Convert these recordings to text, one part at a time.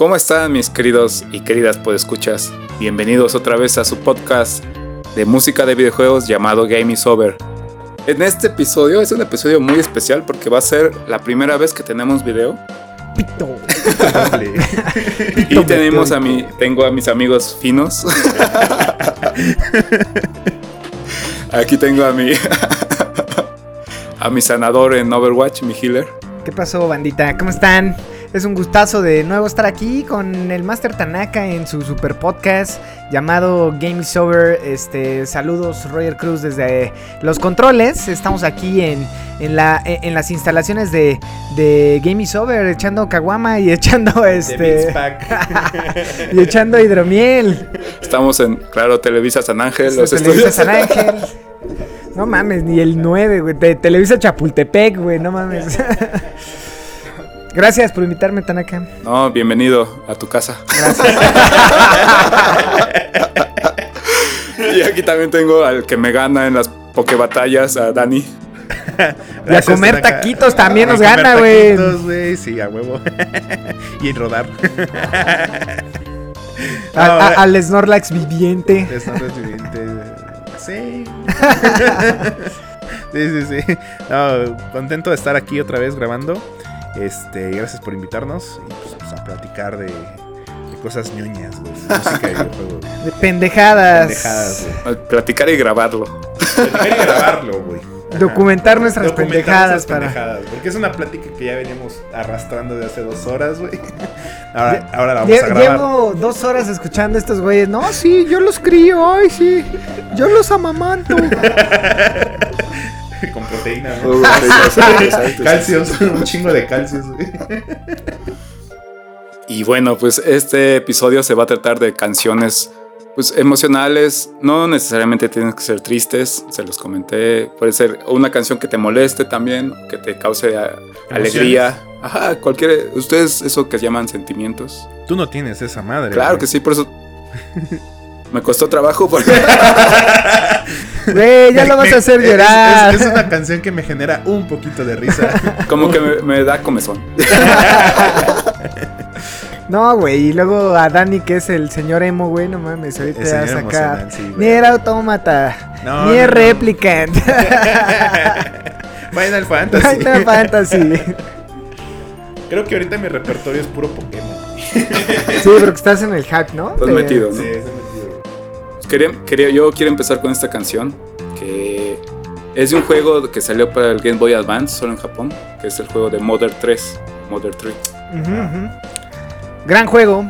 ¿Cómo están mis queridos y queridas podescuchas? Bienvenidos otra vez a su podcast de música de videojuegos llamado Game is Over. En este episodio es un episodio muy especial porque va a ser la primera vez que tenemos video. Pito. Y tenemos a mi, tengo a mis amigos finos. Aquí tengo a mi a mi sanador en Overwatch, mi healer. ¿Qué pasó, bandita? ¿Cómo están? Es un gustazo de nuevo estar aquí con el Master Tanaka en su super podcast llamado Game is Over. Este, saludos Roger Cruz desde los controles. Estamos aquí en, en, la, en las instalaciones de, de Game is Over, echando caguama y echando este. y echando hidromiel. Estamos en, claro, Televisa San Ángel. Los Televisa estudios. San Ángel. No mames, ni el 9, güey. De Televisa Chapultepec, güey, no mames. Gracias por invitarme, Tanaka. No, bienvenido a tu casa. y aquí también tengo al que me gana en las pokebatallas, a Dani. Y a comer taquitos también nos gana, güey. güey. Sí, a huevo. y en rodar. A- No, a- al Snorlax viviente. Es evidente. Sí. sí, sí, sí. No, contento de estar aquí otra vez grabando. Este, gracias por invitarnos y pues, pues, a platicar de, de cosas ñoñas, güey. de Música y videojuegos. De pendejadas. Pendejadas, güey. Platicar y grabarlo. Platicar y grabarlo, güey. Documentar nuestras Documentar pendejadas nuestras para. pendejadas, Porque es una plática que ya veníamos arrastrando de hace dos horas, güey. Ahora, ahora la vamos Lle- a grabar. Llevo dos horas escuchando a estos güeyes. No, sí, yo los crío, ay, sí. Yo los amamanto. Con proteína, Uh, ¿no? Calcios, un chingo de calcios, güey. Y bueno, pues este episodio se va a tratar de canciones pues emocionales, no necesariamente tienen que ser tristes, se los comenté, puede ser una canción que te moleste también, que te cause alegría, ajá, cualquier, ustedes eso que llaman sentimientos. Tú no tienes esa madre. Claro que sí, por eso me costó trabajo porque Güey, ya lo vas a hacer llorar. Es, es una canción que me genera un poquito de risa. como que me, me da comezón. No, güey, y luego a Dani, que es el señor emo, güey, no mames, ahorita va a sacar. sí, güey. Nier Automata, No, Nier no, no. Replicant, Final Fantasy. Final Fantasy. Creo que ahorita mi repertorio es puro Pokémon. Sí, pero que estás en el hack, ¿no? Estás De- metido, ¿no? Sí, metido. Quería, quería- yo quiero empezar con esta canción que es de un juego que salió para el Game Boy Advance solo en Japón, que es el juego de Mother 3, Mother 3. Ujú, ujú. Gran juego.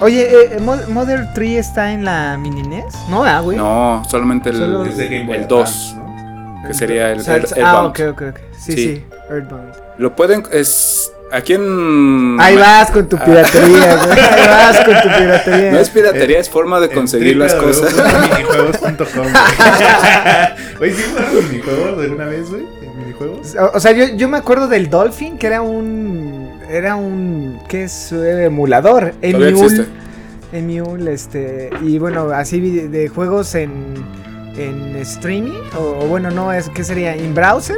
Oye, eh, Mo- Mother 3 está en la mini NES? No, ah, güey. No, solamente el, Solo- el Advance, 2, ¿no? que sería el, O sea, el- el- ah, ok, ok, ok. Sí, Sí. sí, Earthbound. Lo pueden, es aquí en... Ahí vas con tu piratería, güey. Ahí vas con tu piratería. No es piratería, es forma de conseguir las cosas. www.minijuegos.com Güey, ¿sí jugaron minijuegos de alguna vez, güey? ¿En minijuegos? O, o sea, yo, yo me acuerdo del Dolphin, que era un. Era un. ¿Qué es? Eh, emulador. Emule. Emule, este. Y bueno, así de juegos en. En streaming. O, o bueno, no, es ¿qué sería? ¿En browser?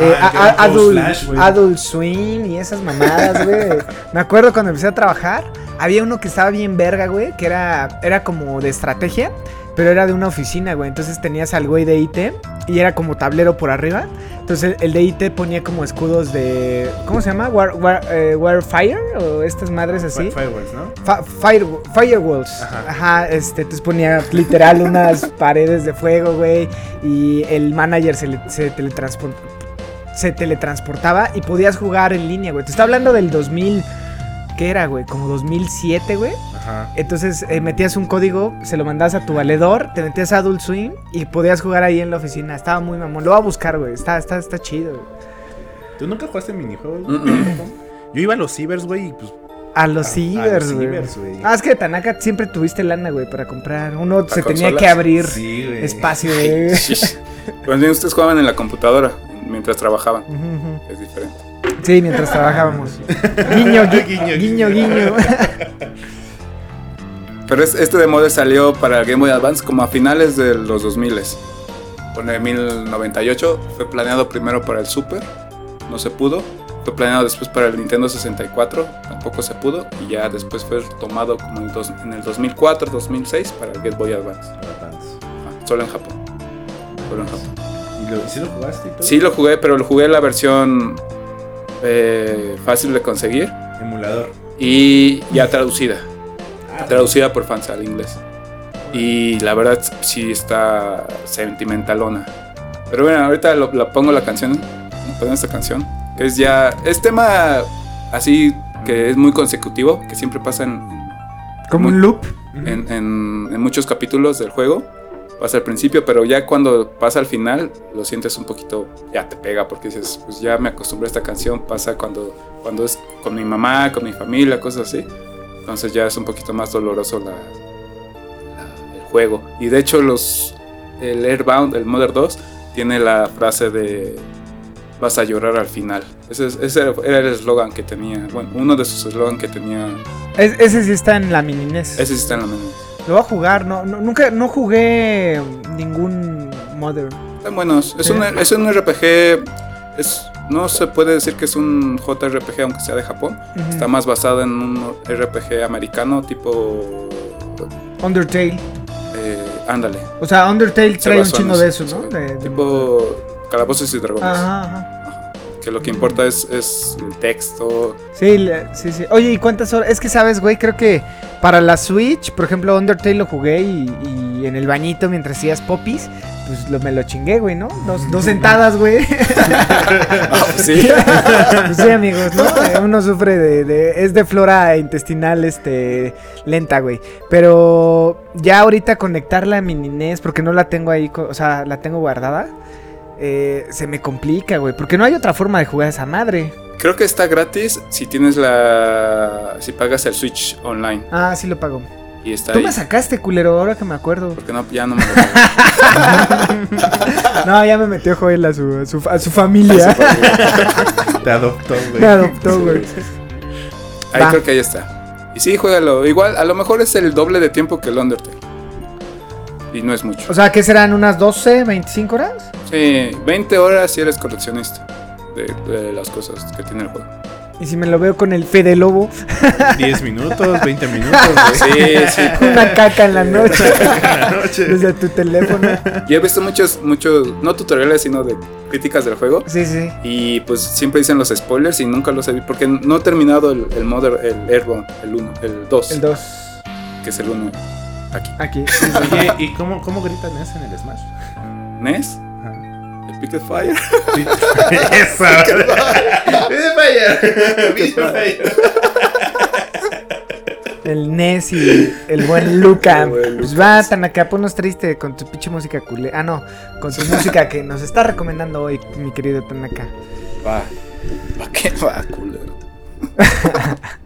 Eh, a- Adult, Adult Swim y esas mamadas, güey. Me acuerdo cuando empecé a trabajar, había uno que estaba bien verga, güey, que era, era como de estrategia, pero era de una oficina, güey. Entonces tenías al güey de IT y era como tablero por arriba. Entonces el, el de IT ponía como escudos de. ¿Cómo se llama? War, War- eh, Warfire o estas madres así. Fireworks, ¿no? Fa- fire, firewalls. Ajá. Ajá. este, entonces ponía literal unas paredes de fuego, güey. Y el manager se, le- se, se teletransportaba y podías jugar en línea, güey. Te está hablando del 2000. ¿Qué era, güey? Como 2007, güey. Ajá. Entonces eh, metías un código, se lo mandabas a tu valedor, te metías a Adult Swim y podías jugar ahí en la oficina. Estaba muy mamón. Lo voy a buscar, güey. Está, está, está chido, güey. ¿Tú nunca jugaste minijuegos? Yo iba a los cibers, güey, y pues. A los cibers, los güey. cibers, güey. Ah, es que Tanaka siempre tuviste lana, güey, para comprar. Uno se tenía que abrir Sí, espacio, güey. Pues bien, ustedes jugaban en la computadora mientras trabajaban. Es diferente. Sí, mientras trabajábamos. Guiño, gui- Guiño, guiño, guiño. Pero es- este de Mother salió para el Game Boy Advance como a finales de los 2000 Pone 1098. Fue planeado primero para el Super. No se pudo. fue planeado después para el Nintendo 64, tampoco se pudo, y ya después fue tomado como en, dos, en el 2004, 2006 para el Game Boy Advance. Ah, solo en Japón. Solo en Japón. ¿Y lo, sí lo jugaste y todo? Sí lo jugué, pero lo jugué la versión eh, fácil de conseguir. Emulador. Y ya traducida. Traducida por fans al inglés. Y la verdad sí está sentimentalona. Pero bueno, ahorita lo, la pongo la canción. Pongo esta canción. Que es ya. Es tema así que es muy consecutivo. Que siempre pasa en. Como un loop. En, en, en muchos capítulos del juego pasa al principio, pero ya cuando pasa al final lo sientes un poquito, ya te pega porque dices, pues ya me acostumbré a esta canción, pasa cuando, cuando es con mi mamá, con mi familia, cosas así. Entonces ya es un poquito más doloroso la, la, el juego. Y de hecho los, el Airbound, el Mother 2, tiene la frase de vas a llorar al final. Ese, ese era el eslogan que tenía, bueno, uno de sus eslogans que tenía. Es, ese sí está en la mini NES. Ese sí está en la mini NES. Lo voy a jugar, no, no, nunca, no jugué ningún Mother. Están buenos. Es, un, es un RPG. Es, no se puede decir que es un JRPG, aunque sea de Japón. Uh -huh. Está más basado en un RPG americano, tipo. Undertale. Eh, ándale. O sea, Undertale trae un chingo de eso, ¿no? De, tipo. Calabozos y dragones. Ajá, ajá que lo que importa es, es el texto. Sí, sí, sí. Oye, ¿y cuántas horas? Es que sabes, güey, creo que para la Switch, por ejemplo, Undertale lo jugué y, y en el bañito mientras hacías popis, pues lo, me lo chingué, güey, ¿no? Dos, dos sentadas, güey. oh, sí. pues sí, amigos, ¿no? Uno sufre de, de, Es de flora intestinal, este. lenta, güey. Pero ya ahorita conectarla a mi NES, porque no la tengo ahí, o sea, la tengo guardada. Eh, se me complica, güey. Porque no hay otra forma de jugar a esa madre. Creo que está gratis si tienes la. Si pagas el Switch online. Ah, sí lo pago. Y está Tú ahí. me sacaste, culero, ahora que me acuerdo. Porque no, ya no me No, ya me metió Joel a su, a su, a su familia. Te adoptó, güey. Me adoptó, güey. Ahí Va. creo que ahí está. Y sí, juégalo. Igual, a lo mejor es el doble de tiempo que el Undertale. Y no es mucho. O sea, ¿qué serán? ¿Unas 12, 25 horas? Sí, 20 horas si eres coleccionista de, de, las cosas que tiene el juego. Y si me lo veo con el Fede Lobo. 10 minutos, 20 minutos. Güey. Sí, sí. Una caca en la noche. Desde tu teléfono. Yo he visto muchos, muchos, no tutoriales, sino de críticas del juego. Sí, sí. Y pues siempre dicen los spoilers y nunca los he visto. Porque no he terminado el, el Mother, el Airborne, el 1, el 2. El 2. Que es el 1. Aquí. Aquí. Oye, ¿y cómo, cómo grita NES en el Smash? ¿NES? El Picket Fire. Eso. Picket Fire. Picket Fire. El Ness y el buen Luca. Pues va, Tanaka, ponos triste con tu pinche música culé. Ah, no, con tu música que nos está recomendando hoy, mi querido Tanaka. Va. ¿Va qué va, culero?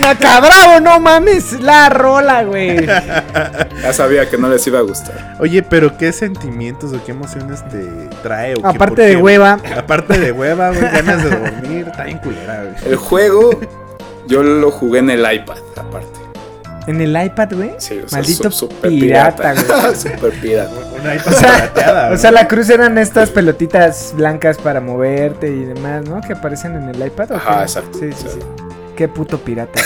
¡Bravo, Tanaka! ¡Bravo! No mames, la rola, güey. Ya sabía que no les iba a gustar. Oye, pero ¿qué sentimientos o qué emociones te trae? O qué- Aparte de qué? hueva. Aparte de hueva, güey, ganas de dormir, está bien culera, güey. El juego, yo lo jugué en el iPad, aparte. En el iPad, güey. Sí, o sea, Maldito su- super pirata, güey. super pirata. Una iPad O sea, pirateada, o sea, güey. la cruz eran estas pelotitas blancas para moverte y demás, ¿no? Que aparecen en el iPad. ¿o Ajá, qué? exacto. Sí, sí, Sí. Qué puto pirata.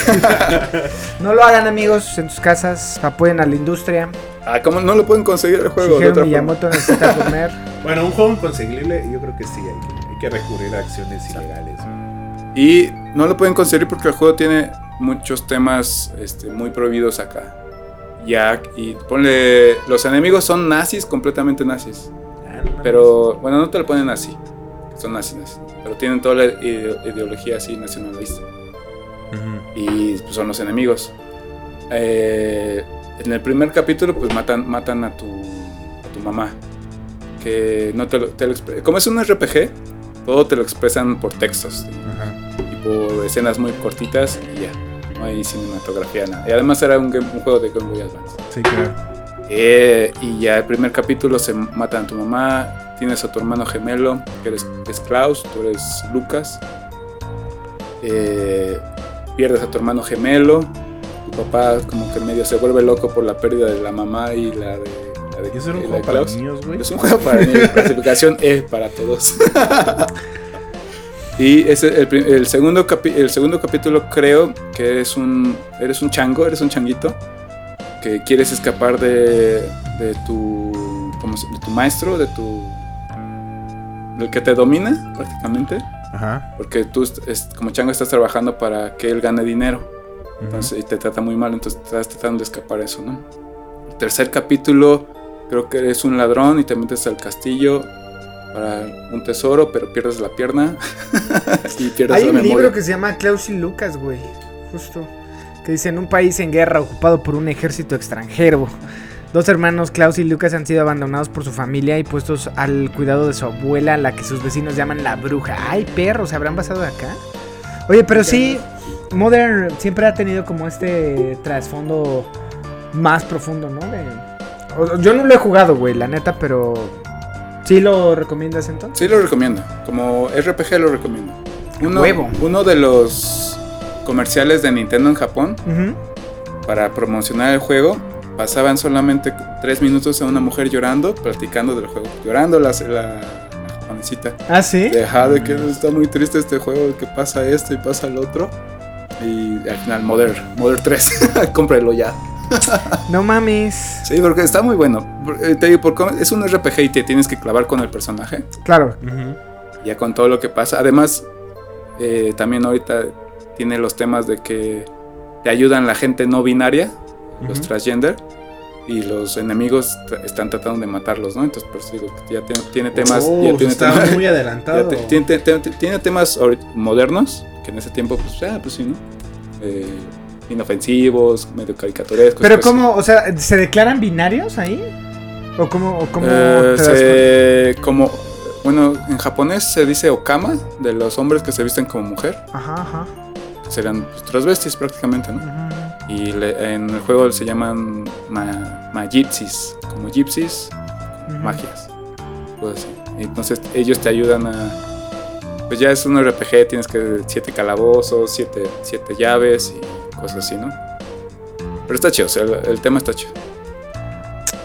no lo hagan, amigos, en sus casas. Apoyen a la industria. Ah, ¿cómo no lo pueden conseguir el juego? de Shigeru? Miyamoto necesita comer. Bueno, un juego inconseguible, yo creo que sí, hay que, hay que recurrir a acciones ilegales. Y no lo pueden conseguir porque el juego tiene muchos temas este, muy prohibidos acá. Ya, y ponle. Los enemigos son nazis, completamente nazis. Ah, no. Pero, bueno, no te lo ponen así. Son nazis, nazis. Pero tienen toda la ide- ideología así nacionalista. Y pues, son los enemigos. Eh, en el primer capítulo, pues matan, matan a, tu, a tu mamá. Que no te lo, te lo expre- Como es un RPG, todo te lo expresan por textos. Ajá. y por escenas muy cortitas y ya. No hay cinematografía, nada. Y además era un, game- un juego de Game Boy Advance. Sí, claro. Eh, y ya el primer capítulo se matan a tu mamá, tienes a tu hermano gemelo, que eres, es Klaus, tú eres Lucas. Eh, pierdes a tu hermano gemelo, tu papá como que medio se vuelve loco por la pérdida de la mamá y la de, la de, ¿Y eso era un juego para niños, güey? Es un juego para niños, clasificación E para todos. y ese, el, segundo capi- el segundo capítulo creo que eres un, eres un chango, eres un changuito, que quieres escapar de, de tu, ¿cómo se- de tu maestro, de tu... del que te domina prácticamente, Ajá. porque tú es- como chango estás trabajando para que él gane dinero. Entonces, y te trata muy mal, entonces estás tratando de escapar eso, ¿no? El tercer capítulo, creo que eres un ladrón y te metes al castillo para un tesoro, pero pierdes la pierna y pierdes Hay la un memoria. libro que se llama Klaus y Lucas, güey. Justo. Que dice, en un país en guerra ocupado por un ejército extranjero. Dos hermanos, Klaus y Lucas, han sido abandonados por su familia y puestos al cuidado de su abuela, la que sus vecinos llaman la bruja. Ay, perros, ¿se habrán basado acá? Oye, pero sí, Modern siempre ha tenido como este trasfondo más profundo, ¿no? De- yo no lo he jugado, güey, la neta, pero... ¿Sí lo recomiendas entonces? Sí lo recomiendo, como RPG lo recomiendo. Uno, Huevo. uno de los comerciales de Nintendo en Japón para promocionar el juego pasaban solamente tres minutos a una mujer llorando, platicando del juego, llorando la, la, la japonesita. ¿Ah, sí? Deja de que está muy triste este juego, que pasa esto y pasa el otro. Y al final, Modern, Modern 3, cómprelo ya. No mames. Sí, porque está muy bueno. Eh, Te digo, porque es un RPG y te tienes que clavar con el personaje, Claro. Ya con todo lo que pasa. Además, eh, también ahorita tiene los temas de que te ayudan la gente no binaria, los transgender. Y los enemigos están tratando de matarlos, ¿no? Entonces, por eso digo ya tiene, tiene temas. Oh, ya tiene está temas- muy adelantado. te- tiene, te- te- tiene temas modernos que en ese tiempo, pues, ah, pues sí, ¿no? Eh, inofensivos, medio caricaturescos. Pero pues, cómo, o sea, ¿se declaran binarios ahí? ¿O cómo, o cómo eh, se- como, bueno, en japonés se dice okama, de los hombres que se visten como mujer, Ajá, ajá. serán pues, transvestis prácticamente, ¿no? Ujú. Y le- en el juego se llaman ma, magypsies, como gypsies, Ujú. magias. cosas así. Entonces ellos te ayudan a... Pues ya es un RPG, tienes que siete calabozos, siete, siete llaves y cosas así, ¿no? Pero está chido, o sea, el, el tema está chido.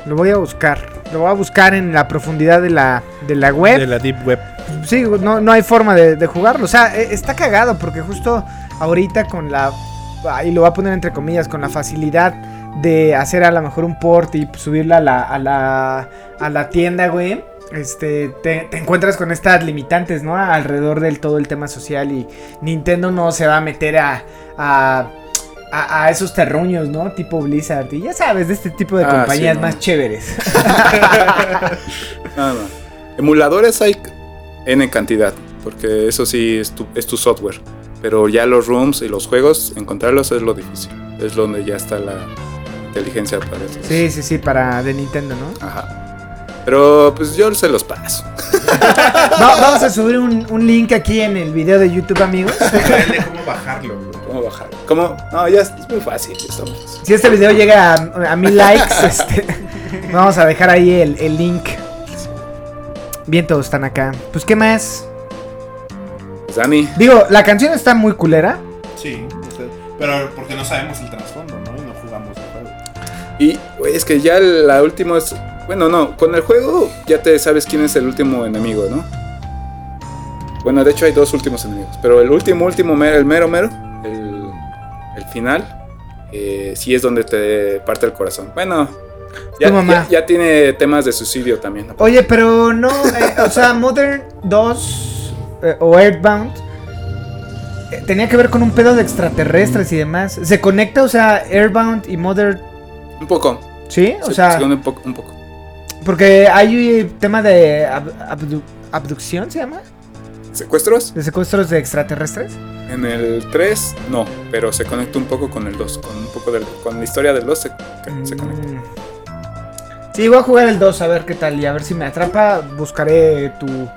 Lo voy a buscar. Lo voy a buscar en la profundidad de la, de la web. De la Deep Web. Sí, no, no hay forma de, de jugarlo. O sea, e- está cagado porque justo ahorita con la... Y lo voy a poner entre comillas, con la facilidad de hacer a lo mejor un port y subirla a la, a la, a la tienda, güey. Este, te, te encuentras con estas limitantes, ¿no? Alrededor del todo el tema social y Nintendo no se va a meter a, a, a- a esos terruños, ¿no? Tipo Blizzard y ya sabes, de este tipo de Ah, sí, compañías no. más chéveres. Nada más. Emuladores hay N cantidad, porque eso sí es tu, es tu software. Pero ya los rooms y los juegos, encontrarlos es lo difícil. Es donde ya está la inteligencia para eso. Sí, sí, sí, para de Nintendo, ¿no? Ajá. Pero pues yo se los paso. Va- vamos a subir un, un link aquí en el video de YouTube, amigos. de cómo bajarlo. ¿Cómo bajar. Como, no, ya es, muy fácil. Si este video llega a, mil likes, este, vamos a dejar ahí el, el link. Bien, todos están acá. Pues, ¿qué más? Pues, Dani. Digo, la canción está muy culera. Sí, pero porque no sabemos el trasfondo, ¿no? Y no jugamos el juego. Y, es que ya la última es. Bueno, no, con el juego ya te sabes quién es el último enemigo, ¿no? Bueno, de hecho hay dos últimos enemigos. Pero el último, último, el mero, mero, el, el final, eh, sí es donde te parte el corazón. Bueno, ya, ya, tiene temas de suicidio también. Oye, pero no, eh, o sea, Modern 2 eh, o Earthbound tenía que ver con un pedo de extraterrestres y demás. ¿Se conecta, o sea, Airbound y Modern? Un poco. ¿Sí? O sea. un poco, un poco. Porque hay tema de abducción, ¿se llama? ¿Secuestros? ¿De secuestros de extraterrestres? En el 3 no, pero se conecta un poco con el 2, con un poco de, con la historia del 2 se, conecta. Mm. Sí, voy a jugar el 2 a ver qué tal y a ver si me atrapa, buscaré tu,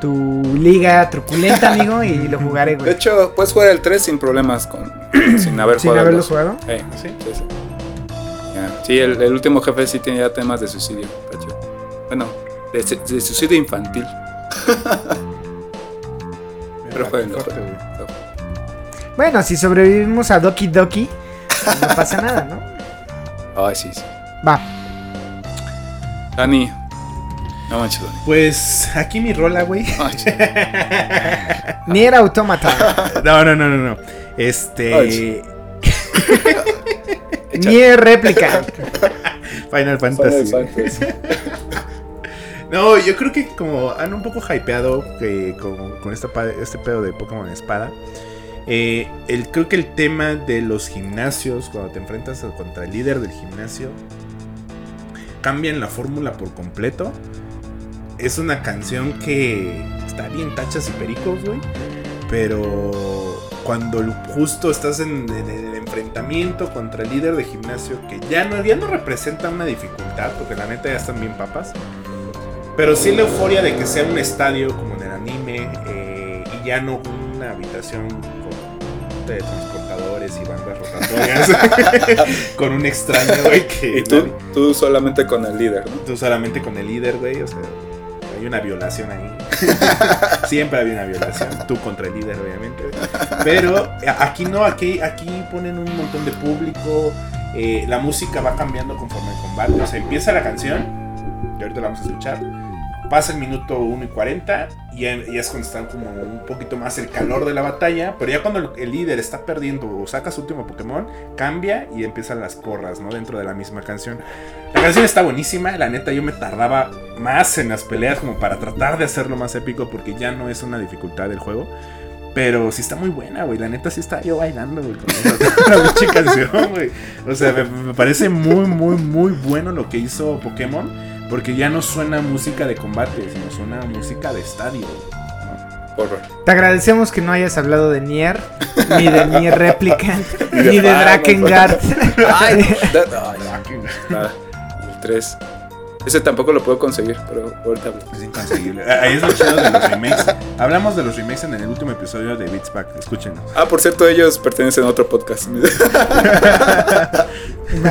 tu liga truculenta, amigo, y lo jugaré, güey. De hecho, puedes jugar el 3 sin problemas, con, sin haber ¿Sin haberlo jugado? sí, sí, sí. Sí, el, último jefe sí tenía temas de suicidio. Bueno, de, de suicidio infantil. Bueno, si sobrevivimos a Doki Doki, no pasa nada, ¿no? Ay, sí, sí. Va. Dani. No manches, Dani. Pues aquí mi rola, güey. Ni era autómata. No, no, no, no, no. Este. Ni es réplica. Final Fantasy. Final Fantasy. No, yo creo que como han un poco hypeado que con, esta, este pedo de Pokémon Espada. Eh, el, creo que el tema de los gimnasios, cuando te enfrentas contra el líder del gimnasio, cambian la fórmula por completo. Es una canción que está bien tachas y pericos, güey. Pero cuando justo estás en, el enfrentamiento contra el líder de gimnasio, que ya no, ya no representa una dificultad, porque la neta ya están bien papas. Pero sí la euforia de que sea un estadio como en el anime eh, y ya no una habitación con transportadores y bandas rotatorias con un extraño, güey. Que y tú, tú solamente con el líder, ¿no? Tú solamente con el líder, güey. O sea, hay una violación ahí. Siempre hay una violación. Tú contra el líder, obviamente. Pero aquí no, aquí, aquí ponen un montón de público. Eh, la música va cambiando conforme el combate. O sea, empieza la canción. Y ahorita la vamos a escuchar Pasa el minuto 1 y 40 y, es cuando está como un poquito más el calor de la batalla. Pero ya cuando el líder está perdiendo o saca su último Pokémon, cambia y empiezan las porras, ¿no? Dentro de la misma canción. La canción está buenísima, la neta yo me tardaba más en las peleas como para tratar de hacerlo más épico porque ya no es una dificultad del juego. Pero sí está muy buena, güey. La neta sí está yo bailando, güey, con la canción, güey. O sea, me, parece muy, muy, muy bueno lo que hizo Pokémon. Porque ya no suena música de combate, sino suena música de estadio. Te agradecemos que no hayas hablado de Nier, ni de Nier Replicant, ni de Drakengard. Ay, Nada. El 3. Ese tampoco lo puedo conseguir, pero ahorita Es inconseguible. Ahí es lo chido de los remakes. Hablamos de los remakes en el último episodio de Beats Pack. Escúchenos. Ah, por cierto, ellos pertenecen a otro podcast.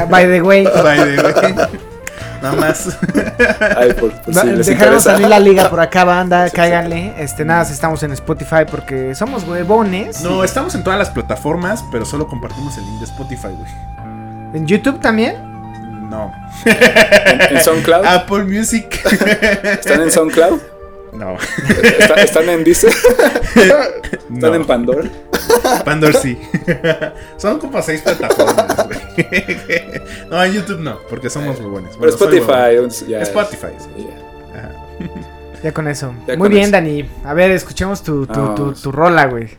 By the way. By the way. Nada más. Ay, por, salir la liga por acá, banda. cáiganle. Este, nada, si estamos en Spotify porque somos huevones. No, estamos en todas las plataformas, pero solo compartimos el link de Spotify, güey. ¿En YouTube también? No. ¿En, SoundCloud? Apple Music. ¿Están en SoundCloud? No. ¿Están en Deezer? ¿Están en Pandora? Pandora sí. Son como seis plataformas, güey. No, en YouTube no, porque somos muy buenos. Pero Spotify. Ya Spotify, sí. Ya con eso. muy bien, Dani. A ver, escuchemos tu, tu, tu, tu rola, güey.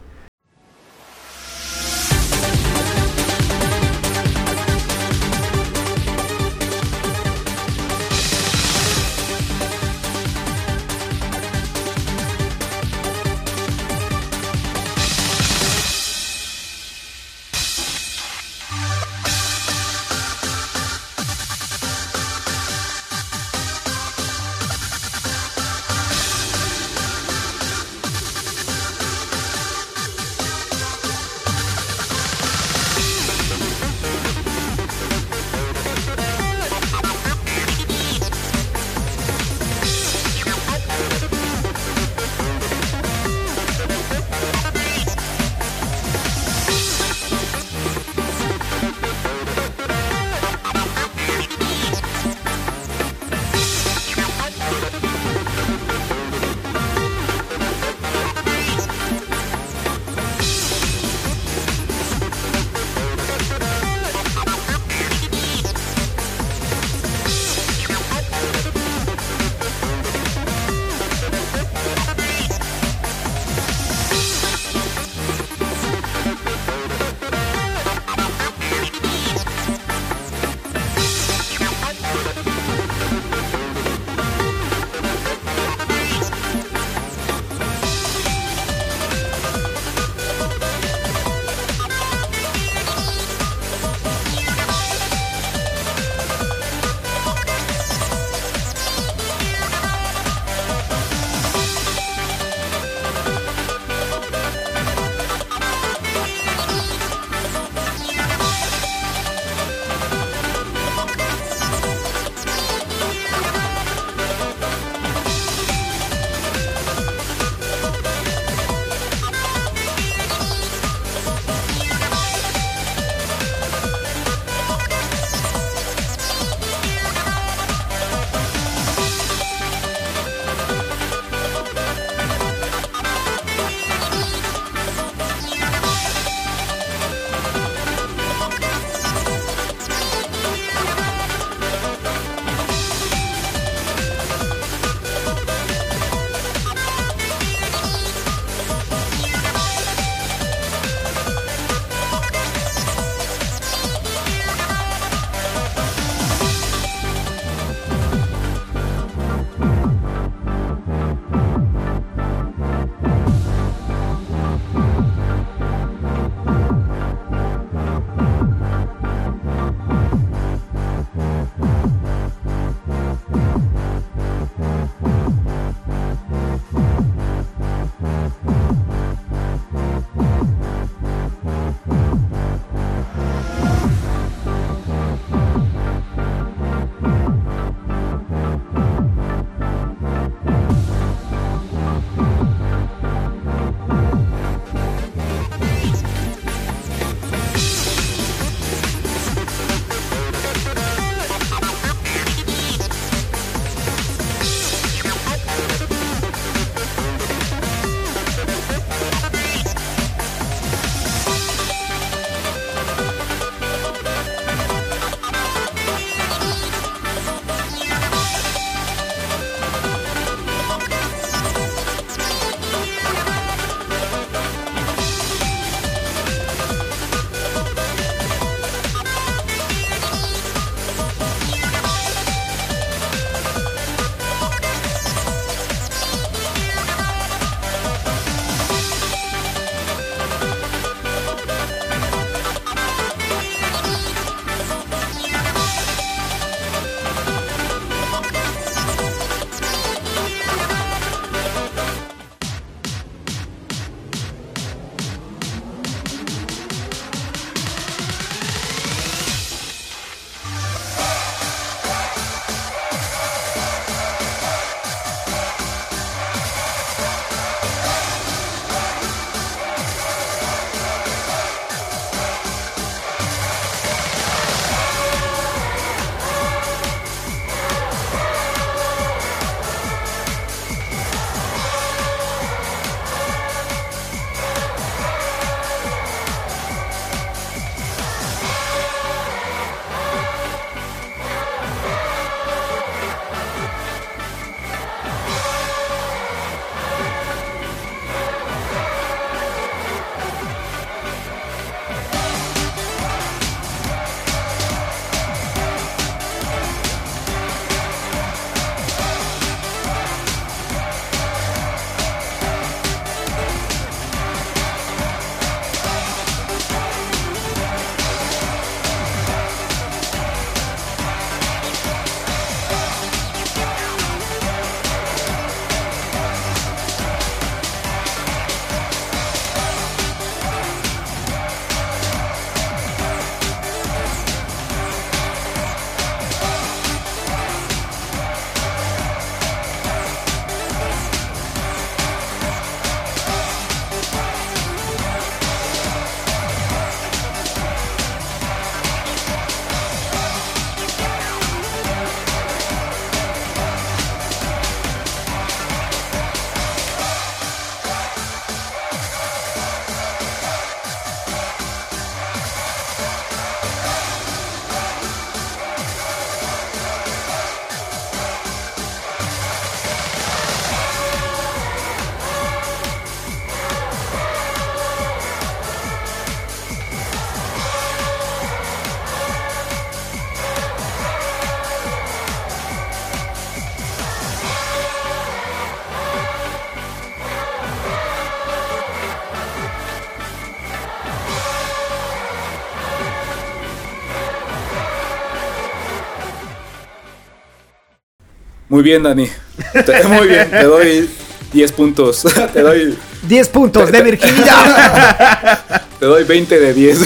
Muy bien, Dani. muy bien, te doy 10 puntos. te doy 10 puntos de virginidad. te doy 20 de 10.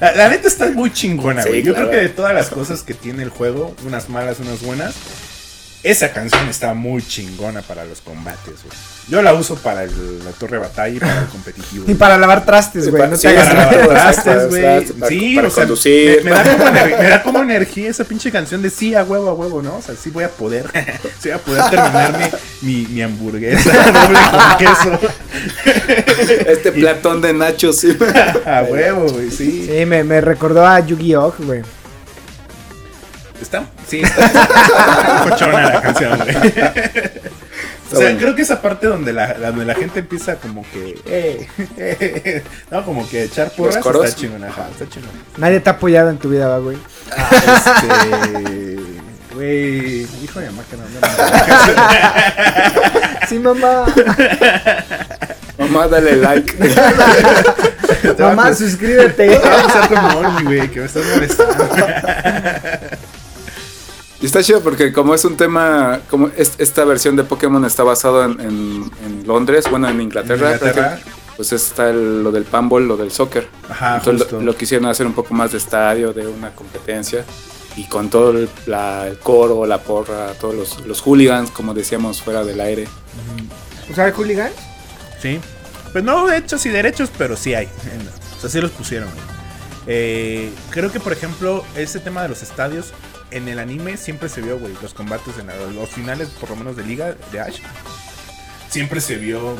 La, neta está muy chingona, güey. Yo creo que de todas las cosas que tiene el juego, unas malas, unas buenas, esa canción está muy chingona para los combates, güey. Yo la uso para la torre de batalla y para el competitivo. Y para lavar trastes, güey. no te para lavar trastes, güey. Sí, para o sea, conducir. Me, da como me, da como energía esa pinche canción de sí, a huevo, a huevo, ¿no? O sea, sí voy a poder, sí voy a poder terminarme mi, mi hamburguesa doble con queso. Este platón de nachos, sí. a huevo, güey, sí. Sí, me, me recordó a Yu-Gi-Oh, güey. ¿Está? Sí, está. cochona la canción, güey. O sea, creo que esa parte donde la, donde la gente empieza como que. Eh, eh, no, como que echar porras está chingona. está chingona. Nadie te ha apoyado en tu vida, güey. Ah, este. Güey, hijo de mamá que no, no, Sí, mamá. Mamá, dale like. mamá, suscríbete. Vamos a tu güey, que me estás molestando. Y está chido porque como es un tema, como esta versión de Pokémon está basada en, Londres, bueno, en Inglaterra, pues está lo del panball, lo del soccer. Ajá, Entonces lo, quisieron hacer un poco más de estadio, de una competencia. Y con todo el, coro, la porra, todos los, los, hooligans, como decíamos, fuera del aire. ¿O sea, hay hooligans? Sí. Pues no hechos y derechos, pero sí hay. O sea, sí los pusieron. Eh, creo que, por ejemplo, ese tema de los estadios en el anime siempre se vio, güey, los combates en los finales, por lo menos de liga de Ash. Siempre se vio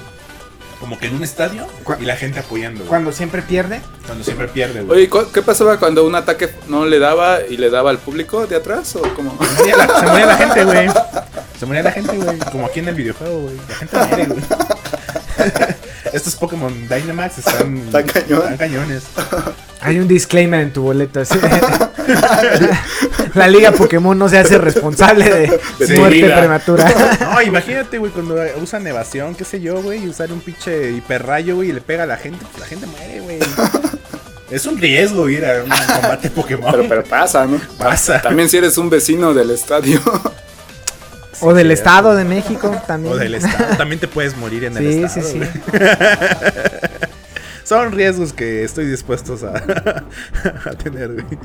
como que en un estadio y la gente apoyando. Cuando siempre pierde. Cuando siempre pierde, güey. Oye, ¿qué pasaba cuando un ataque no le daba y le daba al público de atrás o cómo? Se moría la, se moría la gente, güey. Se moría la gente, güey. Como aquí en el videojuego, güey. La gente muere, güey. Estos Pokémon Dynamax están, están, están cañones. Hay un disclaimer en tu boleto. La Liga Pokémon no se hace responsable de, muerte prematura. No, imagínate, güey, cuando usan evasión, qué sé yo, güey, y usar un pinche hiperrayo, güey, y le pega a la gente, pues la gente muere, güey. Es un riesgo ir a un combate Pokémon. Pero, pero pasa, ¿no? Pasa. También si eres un vecino del estadio. o del Estado de México también. O del Estado. También te puedes morir en el Estado. Sí, sí, sí son riesgos que estoy dispuestos a, tener, güey.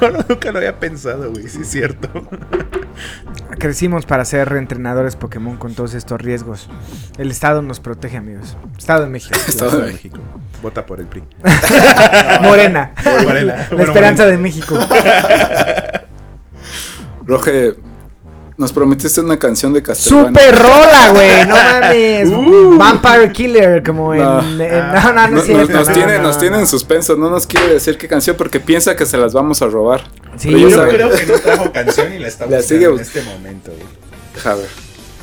no, nunca lo había pensado, güey, sí es cierto. Crecimos para ser entrenadores Pokémon con todos estos riesgos. El Estado nos protege, amigos. Estado de México. Estado de México. Vota por el PRI. Morena. Morena. La esperanza de México. Roge, nos prometiste una canción de Castlevania. ¡Super rola, güey! No mames. Uh. Vampire Killer, como en. No, no, no, no, nos, nos, tiene, nos tiene en suspenso. No nos quiere decir qué canción porque piensa que se las vamos a robar. Sí, yo creo que no trajo canción y la está buscando en este momento, güey. A ver.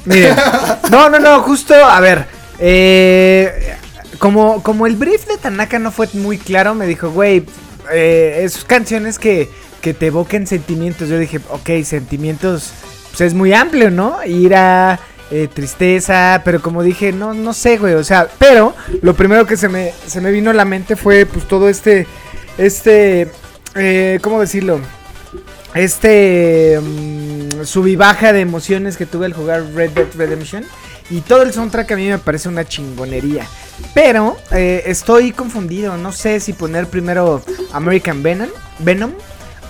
Miren. No, no, no, justo, a ver. Eh, como, como el brief de Tanaka no fue muy claro, me dijo, güey, eh, esos canciones que, que te evoquen sentimientos. Yo dije, ok, sentimientos pues es muy amplio, ¿no? Ira, eh, tristeza, pero como dije, no, no sé, güey, o sea, pero lo primero que se me, se me vino a la mente fue pues todo este, este, eh, ¿cómo decirlo? Este um, de emociones que tuve al jugar Red Dead Redemption. Y todo el soundtrack a mí me parece una chingonería. Pero eh, estoy confundido. No sé si poner primero American Venom. Venom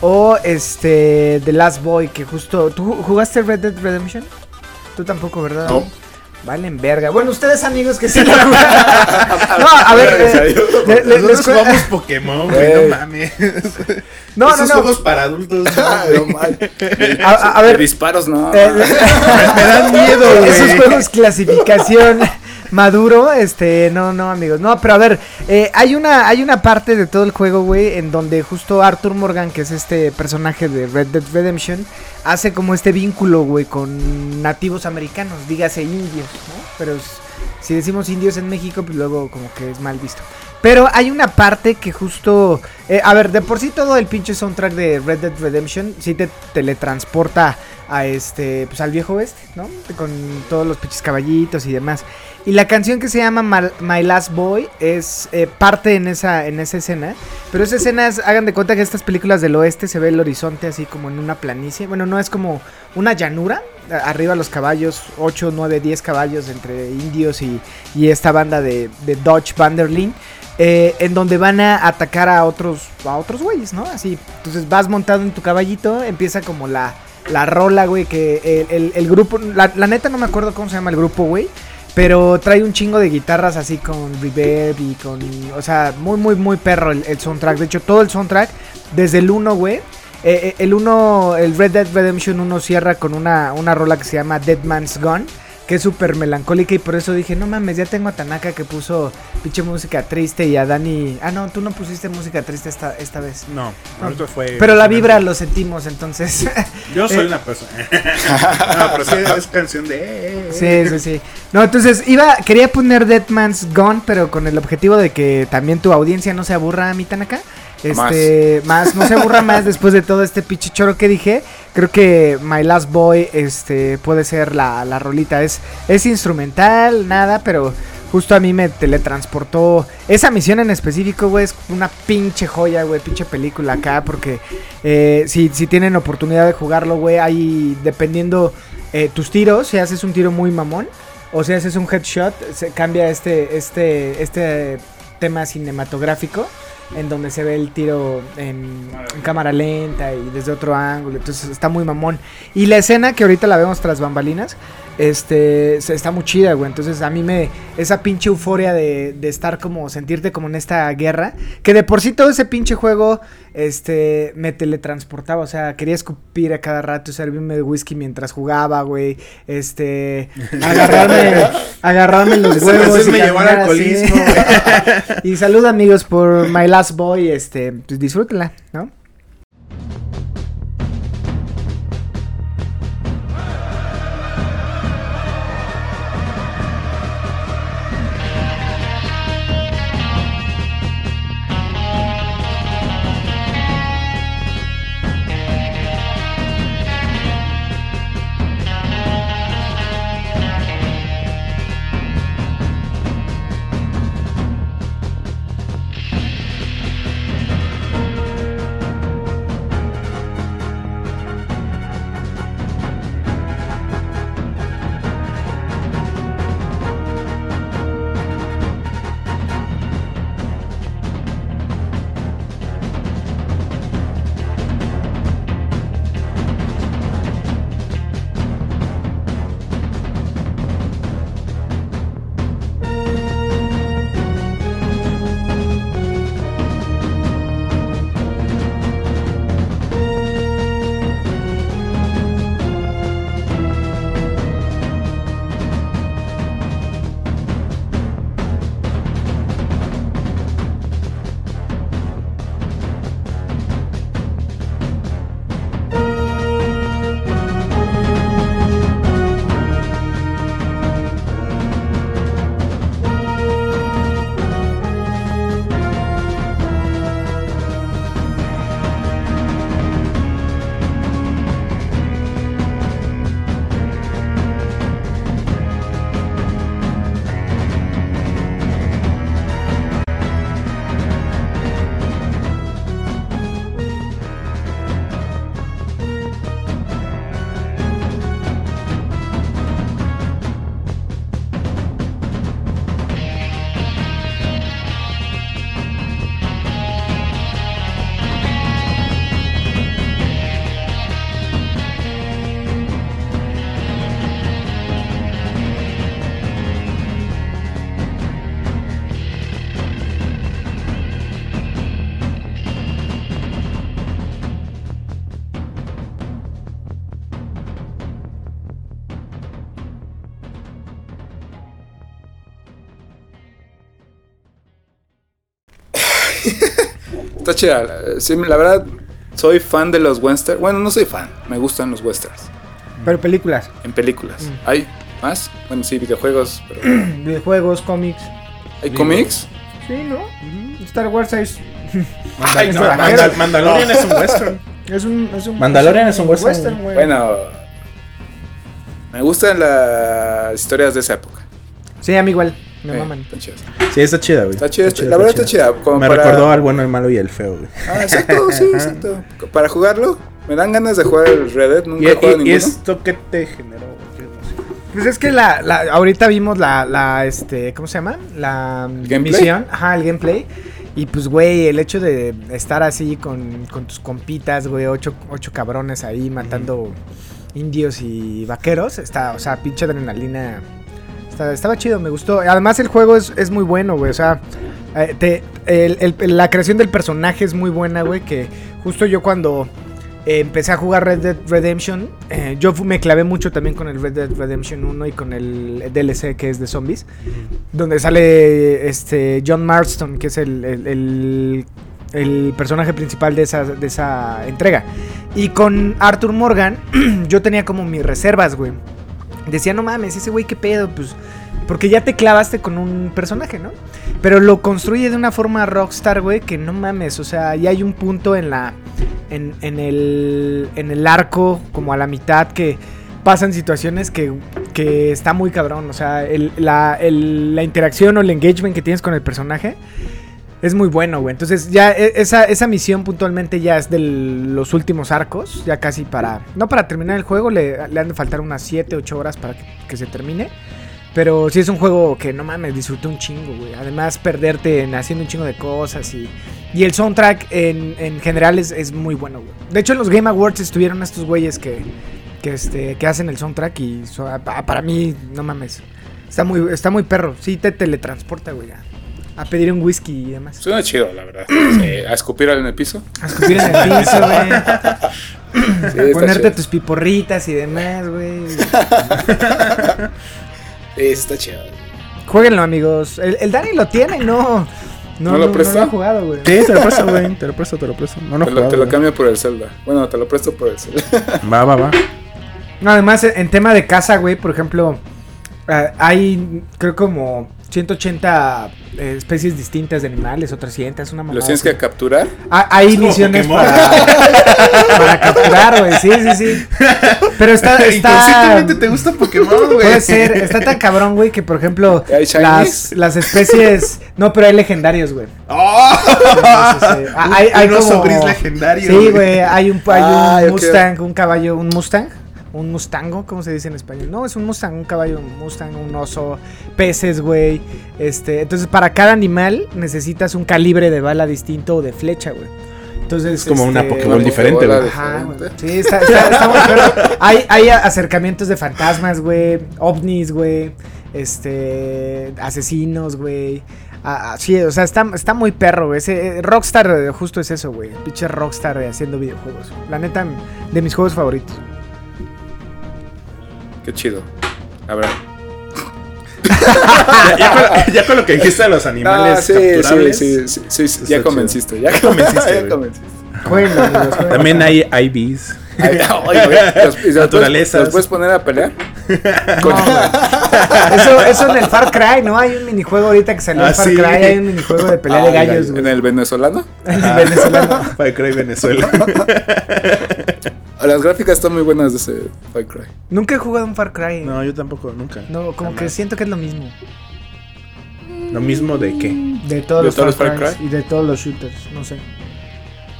o este The Last Boy, que justo... ¿Tú jugaste Red Dead Redemption? Tú tampoco, ¿verdad? No. Valen verga. Bueno, ustedes amigos que sí lo jugaron. no, a ver. Eh, Nosotros jugamos Pokémon, güey, no mames. No, Esos no, no. juegos para adultos. No, mal. A, a, ver. disparos, no. Eh, me dan miedo, güey. Esos juegos clasificación. Maduro, este, no, no, amigos. No, pero a ver, eh, hay, una, hay una parte de todo el juego, güey, en donde justo Arthur Morgan, que es este personaje de Red Dead Redemption, hace como este vínculo, güey, con nativos americanos, dígase indios, ¿no? Pero si decimos indios en México, pues luego como que es mal visto. Pero hay una parte que justo. Eh, a ver, de por sí todo el pinche soundtrack de Red Dead Redemption sí te teletransporta a este. Pues al viejo oeste, ¿no? Con todos los pinches caballitos y demás. Y la canción que se llama My, Last Boy es eh, parte en esa, en esa escena. Pero esa escena es, hagan de cuenta que estas películas del oeste se ve el horizonte así como en una planicie. Bueno, no es como una llanura. Arriba los caballos, 8, 9, 10 caballos entre indios y, y esta banda de, de Dodge Vanderlyn. Eh, en donde van a atacar a otros a otros güeyes, ¿no? Así, entonces vas montado en tu caballito, empieza como la, la rola, güey, que el, grupo, la, neta no me acuerdo cómo se llama el grupo, güey, pero trae un chingo de guitarras así con reverb y con, o sea, muy, muy, muy perro el, soundtrack. De hecho, todo el soundtrack, desde el 1, güey, eh, eh, el 1, el Red Dead Redemption 1 cierra con una, una rola que se llama Dead Man's Gone que es súper melancólica y por eso dije, no mames, ya tengo a Tanaka que puso pinche música triste y a Dani... Ah, no, tú no pusiste música triste esta, esta vez. No, no. fue... Pero la vibra lo sentimos, entonces... Yo soy una persona... no, pero sí es canción de... Sí, sí, sí. No, entonces iba, quería poner Dead Man's Gone, pero con el objetivo de que también tu audiencia no se aburra a mi Tanaka. Este, más. no se aburra más después de todo este pichichoro que dije. Creo que My Last Boy este, puede ser la, la rolita. Es, es instrumental, nada, pero justo a mí me teletransportó. Esa misión en específico, güey, es una pinche joya, güey, pinche película acá. Porque eh, si, si tienen oportunidad de jugarlo, güey, ahí dependiendo eh, tus tiros, si haces un tiro muy mamón o si haces un headshot, se cambia este, este, este tema cinematográfico en donde se ve el tiro en, cámara lenta y desde otro ángulo. Entonces está muy mamón. Y la escena que ahorita la vemos tras bambalinas este, está muy chida, güey. Entonces a mí me, esa pinche euforia de, de, estar como, sentirte como en esta guerra, que de por sí todo ese pinche juego, este, me teletransportaba, o sea, quería escupir a cada rato, servirme de whisky mientras jugaba, güey, este, agarrarme, agarrarme los huevos. y me llevó al alcoholismo, Y salud amigos por My Last Boy, este, pues disfrútenla, ¿no? Está chida. Sí, la verdad, soy fan de los westerns. Bueno, no soy fan, me gustan los westerns. Pero películas. En películas. Mm. ¿Hay más? Bueno, sí, videojuegos. videojuegos, cómics. ¿Hay cómics? Sí, ¿no? Star Wars es. Ay, no, Mandal Mandalorian es un western. Es un, es un Mandalorian es un western. Bueno, me gustan las historias de esa época. Sí, a mí igual. Me Eh, maman. Está chido. Sí, está chida, güey. Está chida, la verdad está chida. como Me para- recordó al bueno, el malo y el feo, güey. Ah, exacto, sí, exacto. Para jugarlo, me dan ganas de jugar el Red Dead. Nunca ¿Y, he jugado y- y ninguno. esto qué te generó? Pues es que la, la ahorita vimos la, la, este, ¿cómo se llama? La ¿Gameplay? misión, ajá, el gameplay. Y pues, güey, el hecho de estar así con, con tus compitas, güey, ocho, ocho cabrones ahí matando indios y vaqueros, está, o sea, pinche adrenalina. Está- estaba chido, me gustó. Además, el juego es, es muy bueno, güey, o sea, eh, te- el- el- la creación del personaje es muy buena, güey, que justo yo cuando eh, empecé a jugar Red Dead Redemption, eh, yo me clavé mucho también con el Red Dead Redemption 1 y con el DLC que es de zombies, donde sale este John Marston, que es el, el- el- el personaje principal de esa, de esa entrega. Y con Arthur Morgan, yo tenía como mis reservas, güey. Decía, no mames, ese güey, qué pedo, pues. Porque ya te clavaste con un personaje, ¿no? Pero lo construye de una forma rockstar, güey, que no mames. O sea, ya hay un punto en la. En, en el. En el arco, como a la mitad, que pasan situaciones que, que está muy cabrón. O sea, el- la, el- la interacción o el engagement que tienes con el personaje es muy bueno, güey. Entonces, ya e- esa, esa misión puntualmente ya es de los últimos arcos. Ya casi para. No para terminar el juego, le, le han de faltar unas 7, 8 horas para que, se termine. Pero sí es un juego que no mames, disfruté un chingo, güey. Además, perderte en haciendo un chingo de cosas y. Y el soundtrack en, en general es, es muy bueno, güey. De hecho, en los Game Awards estuvieron estos güeyes que, que, este, que hacen el soundtrack y so- pa- para mí, no mames. Está muy, está muy perro. Sí, te teletransporta, güey. A, pedir un whisky y demás. Suena chido, la verdad. A escupir en el piso. A escupir en el piso, güey. Sí, Ponerte chido. tus piporritas y demás, güey. Está chido. Jueguenlo, amigos. El, el Dani lo tiene, no. No, ¿No lo presta? ha jugado, güey. Sí, te lo presto, güey. Te lo presto, te lo presto. No, no te, lo, te lo cambio por el Zelda. Bueno, te lo presto por el Zelda. Va, va, va. No, además, en tema de casa, güey, por ejemplo, ah, hay, creo, como 180 eh, especies distintas de animales o 300, una mamada. Los tienes que capturar. Ah, hay Es misiones para, para capturar, güey. Sí, sí, sí. Pero está. está te gusta Pokémon, güey. Puede ser, está tan cabrón, güey, que por ejemplo, las, las especies. No, pero hay legendarios, güey. ¡Oh! Sí, sí, sí. Ah, Hay, hay un oso como- gris legendario. Sí, güey, hay un, hay un. Mustang, un caballo, un Mustang. Un Mustango, ¿cómo se dice en español? No, es un Mustang, un caballo, un Mustang, un oso, peces, güey. Este, entonces para cada animal necesitas un calibre de bala distinto o de flecha, güey. Entonces, Es como una este, una diferente, Pokébola güey. Ajá, güey. diferente. Sí, está, está, está muy perro. Hay, hay acercamientos de fantasmas, güey. ovnis, güey. Este. Asesinos, güey. Ah, ah, sí, o sea, está, está muy perro, güey. Ese, eh, Rockstar eh, justo es eso, güey. Pinche Rockstar eh, haciendo videojuegos. La neta, de mis juegos favoritos. Qué chido. A ver. Ya, ya con, ya con lo que dijiste de los animales Ah, sí, capturables. sí, sí, sí, sí, ya convenciste. Ya convenciste, ya güey. convenciste. Jueguenlo, amigos, jueguenlo. También hay IVs. Ay, ay, güey, los- Naturalezas. puedes- ¿Los puedes poner a pelear? No, eso, eso en el Far Cry, ¿no? Hay un minijuego ahorita que salió Ah, en Far sí. Cry. Hay un minijuego de pelea de Ay, gallos, ¿En el venezolano? En el venezolano. Far Cry Venezuela. Las gráficas están muy buenas de ese Far Cry. Nunca he jugado un Far Cry. No, yo tampoco, nunca. No, como que siento que es lo mismo. Lo mismo de qué. De todos ¿De los todos Far, los Far Crys y de todos los shooters, no sé.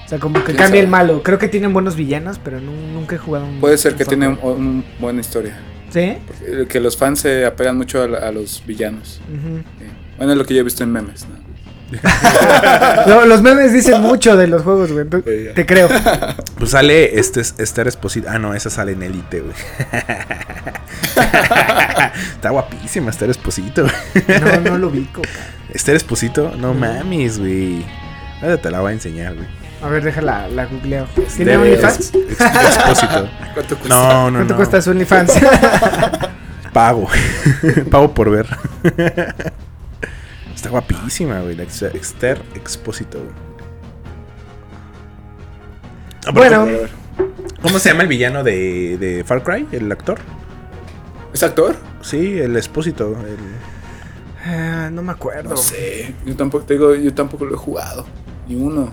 O sea, como que ¿Quién cambia el malo. Creo que tienen buenos villanos, pero nu- nunca he jugado un. Puede ser un que Far tiene un, Cry. un buena historia. ¿Sí? Porque- Que los fans se apegan mucho a, los villanos. Sí. Bueno, es lo que yo he visto en memes. ¿no? Lo- los memes dicen mucho de los juegos, güey. Te creo. Pues sale este Esther Esposito. Ah, no, esa sale en Elite, güey. Está guapísima Esther Esposito. No, no lo ubico. Esther Esposito, no mames, güey. Ahora te la voy a enseñar, güey. A ver, déjala, la googleo. ¿Tiene Esther OnlyFans? Expósito. ¿Cuánto cuesta? No, no, ¿Cuánto no. cuesta su OnlyFans? Pago. Pago por ver. Está guapísima, güey. La ex- Esther Expósito, güey. Ah, Bueno. ¿Cómo se llama el villano de, de Far Cry? ¿El actor? ¿Es actor? Sí, el Expósito. El... Ah, no me acuerdo. No sé. Yo tampoco, te digo, yo tampoco lo he jugado. Ni uno.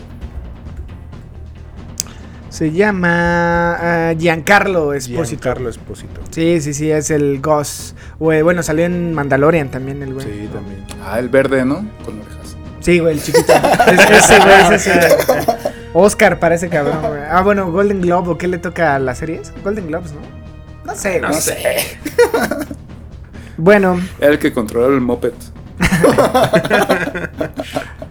Se llama ah, Giancarlo Esposito. Giancarlo Esposito. Sí, sí, sí, es el Ghost. Güey, bueno, salió en Mandalorian también el güey. Sí, también. Ah, el verde, ¿no? Con orejas. Sí, güey, el chiquito. Es- ese, güey, ese, ese. Oscar parece cabrón, güey. Ah, bueno, Golden Globe, ¿o qué le toca a las series? Golden Globes, ¿no? No sé, No sé. Bueno, Era el que controlaba el moped.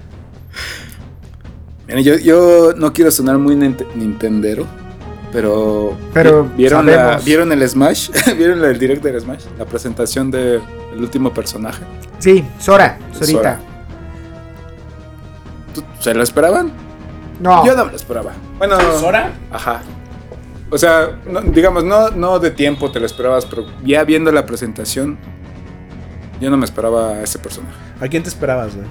Miren, yo, yo no quiero sonar muy ninte- nintendero, pero... Pero vi- ¿Vieron, la-. ¿Vieron el Smash? ¿Vieron el direct del Smash? La presentación del último personaje. sí, Sora, Sorita. Sora. ¿Tú- ¿Se lo esperaban? No, Yo no me lo esperaba. Bueno, ¿Sora? Ajá. O sea, no- digamos, no, no de tiempo te lo esperabas, pero ya viendo la presentación, yo no me esperaba a ese personaje. ¿A quién te esperabas, güey?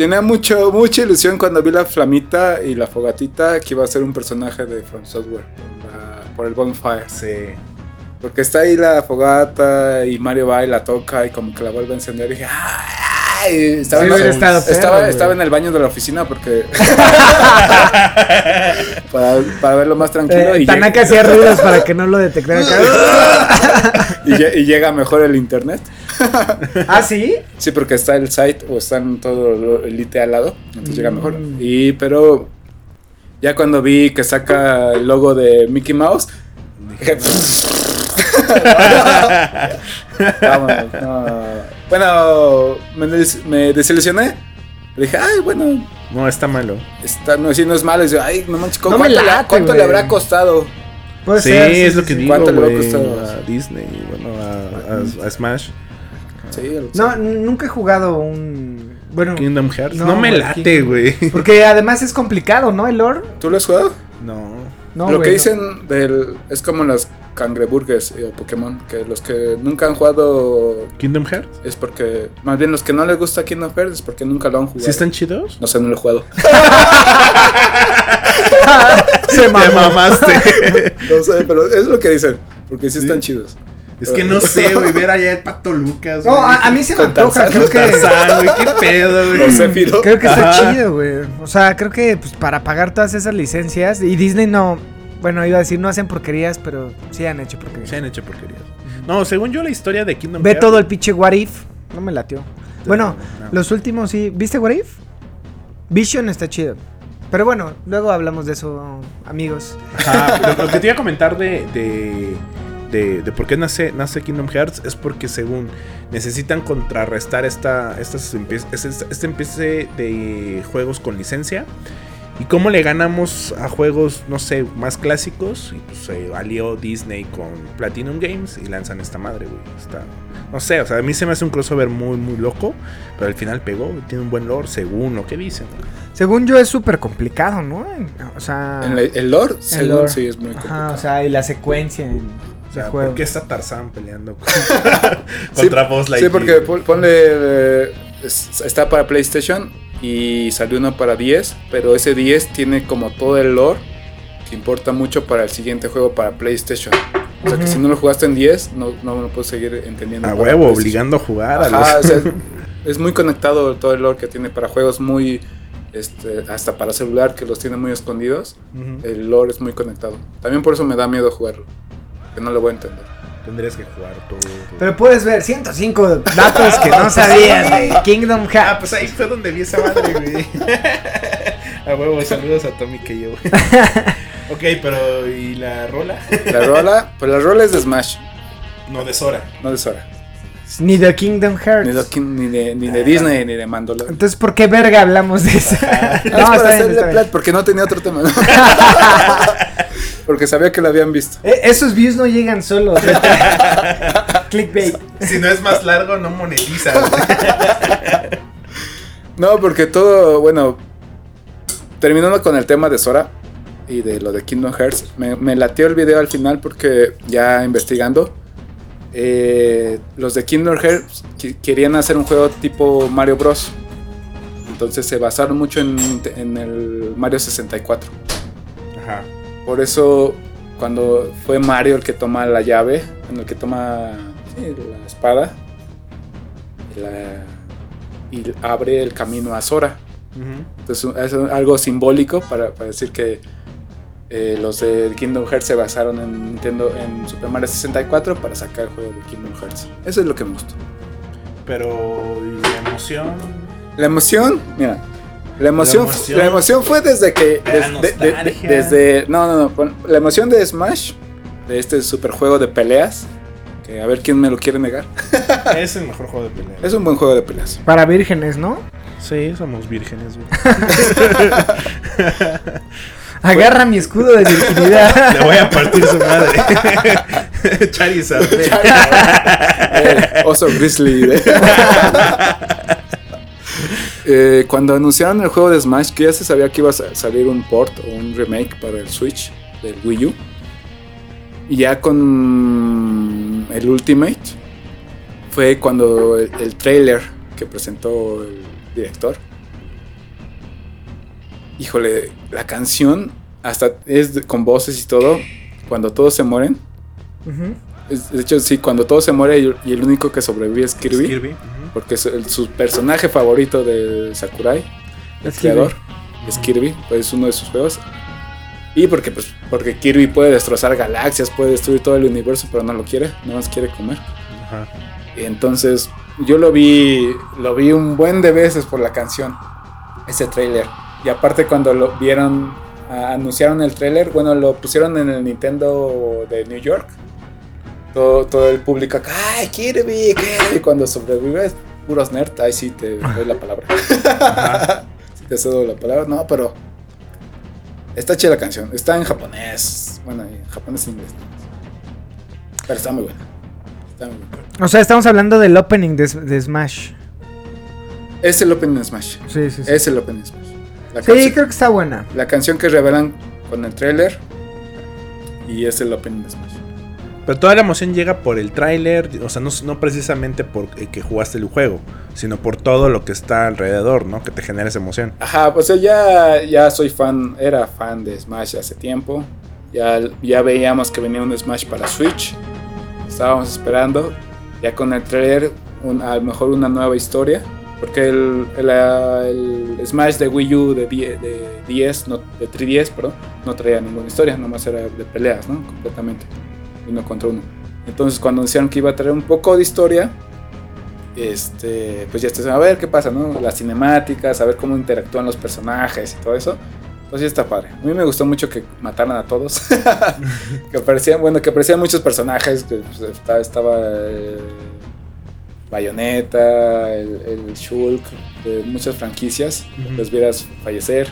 Tenía mucho, mucha ilusión cuando vi la flamita y la fogatita que iba a ser un personaje de From Software por, la- por el Bonfire. Sí. Porque está ahí la fogata y Mario va y la toca y como que la vuelve a encender y dije, ¡ay! Estaba, Sí, en, hubiera estado perro, estaba, güey. estaba en el baño de la oficina porque... para, para verlo más tranquilo. eh, y Tanaka hacía ruidos para que no lo detectaran. y, y llega mejor el internet. ¿Ah, sí? Sí, porque está el site o están todo el IT al lado, entonces llega mejor. Mm. Y pero ya cuando vi que saca el logo de Mickey Mouse, dije, no. Bueno, me, des- me desilusioné. Dije, ay, bueno, No, está malo. está, no, si no es malo. Y yo, ay, no manches, ¿cuánto, late, cuánto le habrá costado? Puede Sí, ser, es lo que sí. digo, ¿Cuánto le güey, costar? a Disney, bueno, a, a- a Smash. Sí, el- No, nunca he jugado un. Bueno, Kingdom Hearts. No, No, me late, güey. porque además es complicado, ¿no? El lore. ¿Tú lo has jugado? No. No, lo que no. dicen del es como las cangreburgers eh, o Pokémon, que los que nunca han jugado Kingdom Hearts. es porque, más bien los que no les gusta Kingdom Hearts es porque nunca lo han jugado. ¿Sí están chidos? No sé, no lo he jugado. Se Te mamaste. no sé, pero es lo que dicen, porque sí, Sí. están chidos. Es que no sé, güey, ver allá el Pato Lucas. No, güey. a, a mí se me antoja. Creo que, Tarzán, güey, qué pedo, güey. No sé, creo que está chido, güey. O sea, creo que pues, para pagar todas esas licencias. Y Disney no. Bueno, iba a decir, no hacen porquerías, pero sí han hecho porquerías. Se han hecho porquerías. No, según yo la historia de Kingdom Ve todo el pinche What If. No me latió. Bueno, no. los últimos sí. ¿Viste What If? Vision está chido. Pero bueno, luego hablamos de eso, amigos. Ajá, lo, lo que te iba a comentar de, de, de, de por qué nace, nace Kingdom Hearts es porque según necesitan contrarrestar esta, empie- este, este empiece de juegos con licencia. ¿Y cómo le ganamos a juegos, no sé, más clásicos? Y pues se alió Disney con Platinum Games y lanzan esta madre, güey. Está, no sé, o sea, a mí se me hace un crossover muy, muy loco, pero al final pegó, tiene un buen lore, según lo que dicen. Según yo es súper complicado, ¿no? O sea... En la- el lore, según lore. sí es muy Ajá, complicado. o sea, y la secuencia en O sea. ¿por qué está Tarzán peleando con- contra Buzz Sí, porque pon- ponle eh, es- está para PlayStation y salió uno para 10, pero ese 10 tiene como todo el lore que importa mucho para el siguiente juego para PlayStation. O sea que si no lo jugaste en 10, no, no lo puedes seguir entendiendo. A huevo, obligando a jugar a los- o sea, es muy conectado todo el lore que tiene para juegos muy. Este, hasta para celular que los tiene muy escondidos. El lore es muy conectado. También por eso me da miedo jugarlo. Que no lo voy a entender. Tendrías que jugar todo. Pero puedes ver 105 datos que no sabías de Kingdom Ah, Hearts. pues ahí fue donde vi esa madre, güey. a huevo, saludos a Tommy que yo. ok, pero ¿y la rola? La rola, pues la rola es de Smash, No, de Sora. no de Sora. Ni de Kingdom Hearts. Ni de, ni de, ni de Disney ni de Mandalorian. Entonces, ¿por qué verga hablamos de eso? Es no, para está bien, hacerle está bien. plat, porque no tenía otro tema. ¿no? porque sabía que lo habían visto. Eh, esos views no llegan solos. Clickbait. Si no es más largo, no monetiza. No, porque todo, bueno, terminando con el tema de Sora y de lo de Kingdom Hearts, me, me latió el video al final porque ya investigando, eh, los de Kingdom Hearts querían hacer un juego tipo Mario Bros. Entonces se basaron mucho en, en el Mario 64. Ajá. Por eso, cuando fue Mario el que toma la llave, en el que toma sí, la espada, y la, y abre el camino a Sora. Entonces es algo simbólico para, para decir que eh, los de Kingdom Hearts se basaron en Nintendo en Super Mario 64 para sacar el juego de Kingdom Hearts. Eso es lo que me gustó. Pero ¿y la emoción. La emoción, mira. La emoción, la emoción, la emoción fue desde que. Des, de, de, desde. No, no, no. La emoción de Smash, de este super juego de peleas. Que a ver quién me lo quiere negar. es el mejor juego de peleas. Es un buen juego de peleas. Para vírgenes, ¿no? Sí, somos vírgenes, güey. Agarra mi escudo de virginidad. Le voy a partir su madre. Charizard. eh, oso Grizzly. eh, cuando anunciaron el juego de Smash, que ya se sabía que iba a salir un port o un remake para el Switch del Wii U. Y ya con el Ultimate fue cuando el, el trailer que presentó el director híjole, la canción hasta es con voces y todo, cuando todos se mueren. Uh -huh. De hecho, sí, cuando todos se mueren y el único que sobrevive es Kirby. Es Kirby. Uh -huh. Porque es el, su personaje favorito de Sakurai, el es creador, Kirby. es Kirby, pues es uno de sus juegos. Y porque, pues, porque Kirby puede destrozar galaxias, puede destruir todo el universo, pero no lo quiere, no más quiere comer. -huh. Y entonces yo lo vi, lo vi un buen de veces por la canción, ese trailer. Y aparte cuando lo vieron, uh, anunciaron el tráiler, bueno, lo pusieron en el Nintendo de New York. Todo, todo el público acá, ¡ay, Kirby! Kirby! Y cuando sobrevives, puros nerds, ahí sí te doy la palabra. sí te cedo la palabra, no, pero está chida la canción. Está en japonés, bueno, en japonés e inglés. Pero está muy buena. Está muy buena. O sea, estamos hablando del opening de, de Smash. Es el opening de Smash. Sí, sí, sí. Es el opening de Smash. La sí, creo que está buena. La canción que revelan con el trailer y es el opening de Smash. Pero toda la emoción llega por el tráiler, o sea, no, no, precisamente por que jugaste el juego, sino por todo lo que está alrededor, ¿no? Que te genera esa emoción. Ajá, pues ya, ya soy fan, era fan de Smash hace tiempo. Ya, ya veíamos que venía un Smash para Switch. Estábamos esperando. Ya con el trailer, un, a lo mejor una nueva historia. Porque el, el, el, Smash de Wii U de, de 10, no, de 3DS, perdón, no traía ninguna historia, nomás era de peleas, ¿no? Completamente. Uno contra uno. Entonces cuando anunciaron que iba a traer un poco de historia, este, pues ya estás a ver qué pasa, ¿no? Las cinemáticas, a ver cómo interactúan los personajes y todo eso. Pues ya está padre. A mí me gustó mucho que mataran a todos. que aparecían, bueno, que aparecían muchos personajes. Que pues, estaba, estaba eh, Bayonetta, el, el, Shulk, de muchas franquicias. Uh -huh. Los vieras fallecer.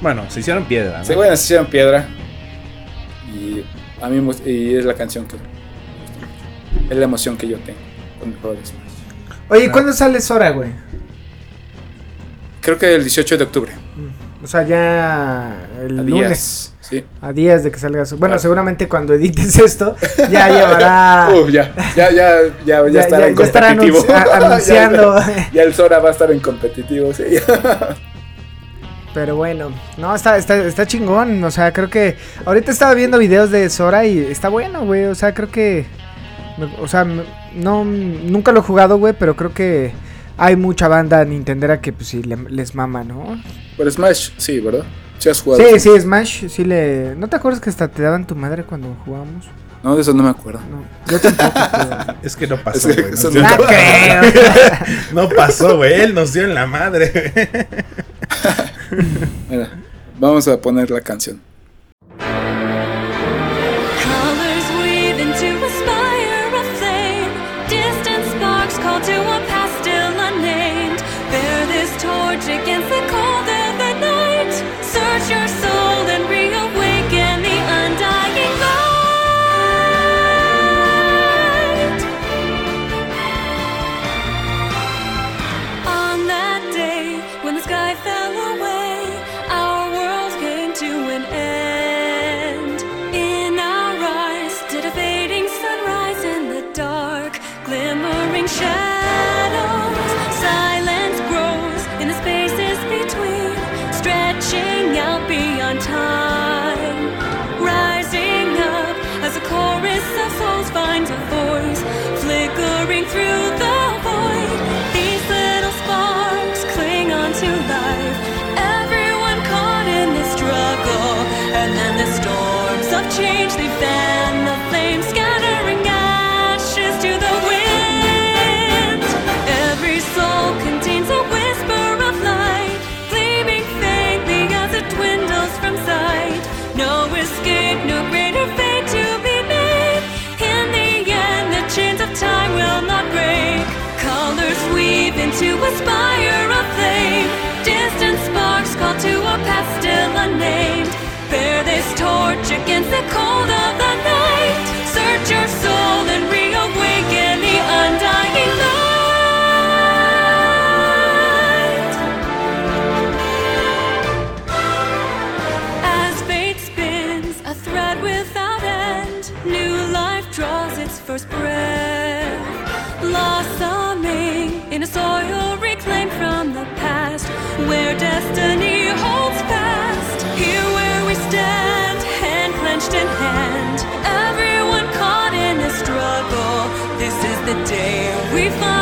Bueno, se hicieron piedra, ¿no? Sí, bueno, se hicieron piedra. Y a mí y es la canción que. Es la emoción que yo tengo con de Smash. Oye, ah. ¿cuándo sale Sora, güey? Creo que el 18 de octubre. O sea, ya el a lunes. Sí. A días de que salga su... Bueno, seguramente cuando edites esto ya llevará... Ya, ya, ya, ya, ya, estará en competitivo. anunci anunciando. ya, ya, el Sora va a estar en competitivo, sí. Pero bueno, no, está, está, está chingón. O sea, creo que. Ahorita estaba viendo videos de Sora y está bueno, güey. O sea, creo que. O sea, no. Nunca lo he jugado, güey, pero creo que hay mucha banda nintendera que pues sí le, les mama, ¿no? Pero Smash, sí, ¿verdad? Sí has jugado. Sí, sí, Smash, sí le. ¿No te acuerdas que hasta te daban tu madre cuando jugábamos? No, de eso no me acuerdo. No, yo tampoco. Pero... es que no pasó, Es que no, no- No creo. no pasó, güey. Él nos dio en la madre. Mira, vamos a poner la canción. The day we find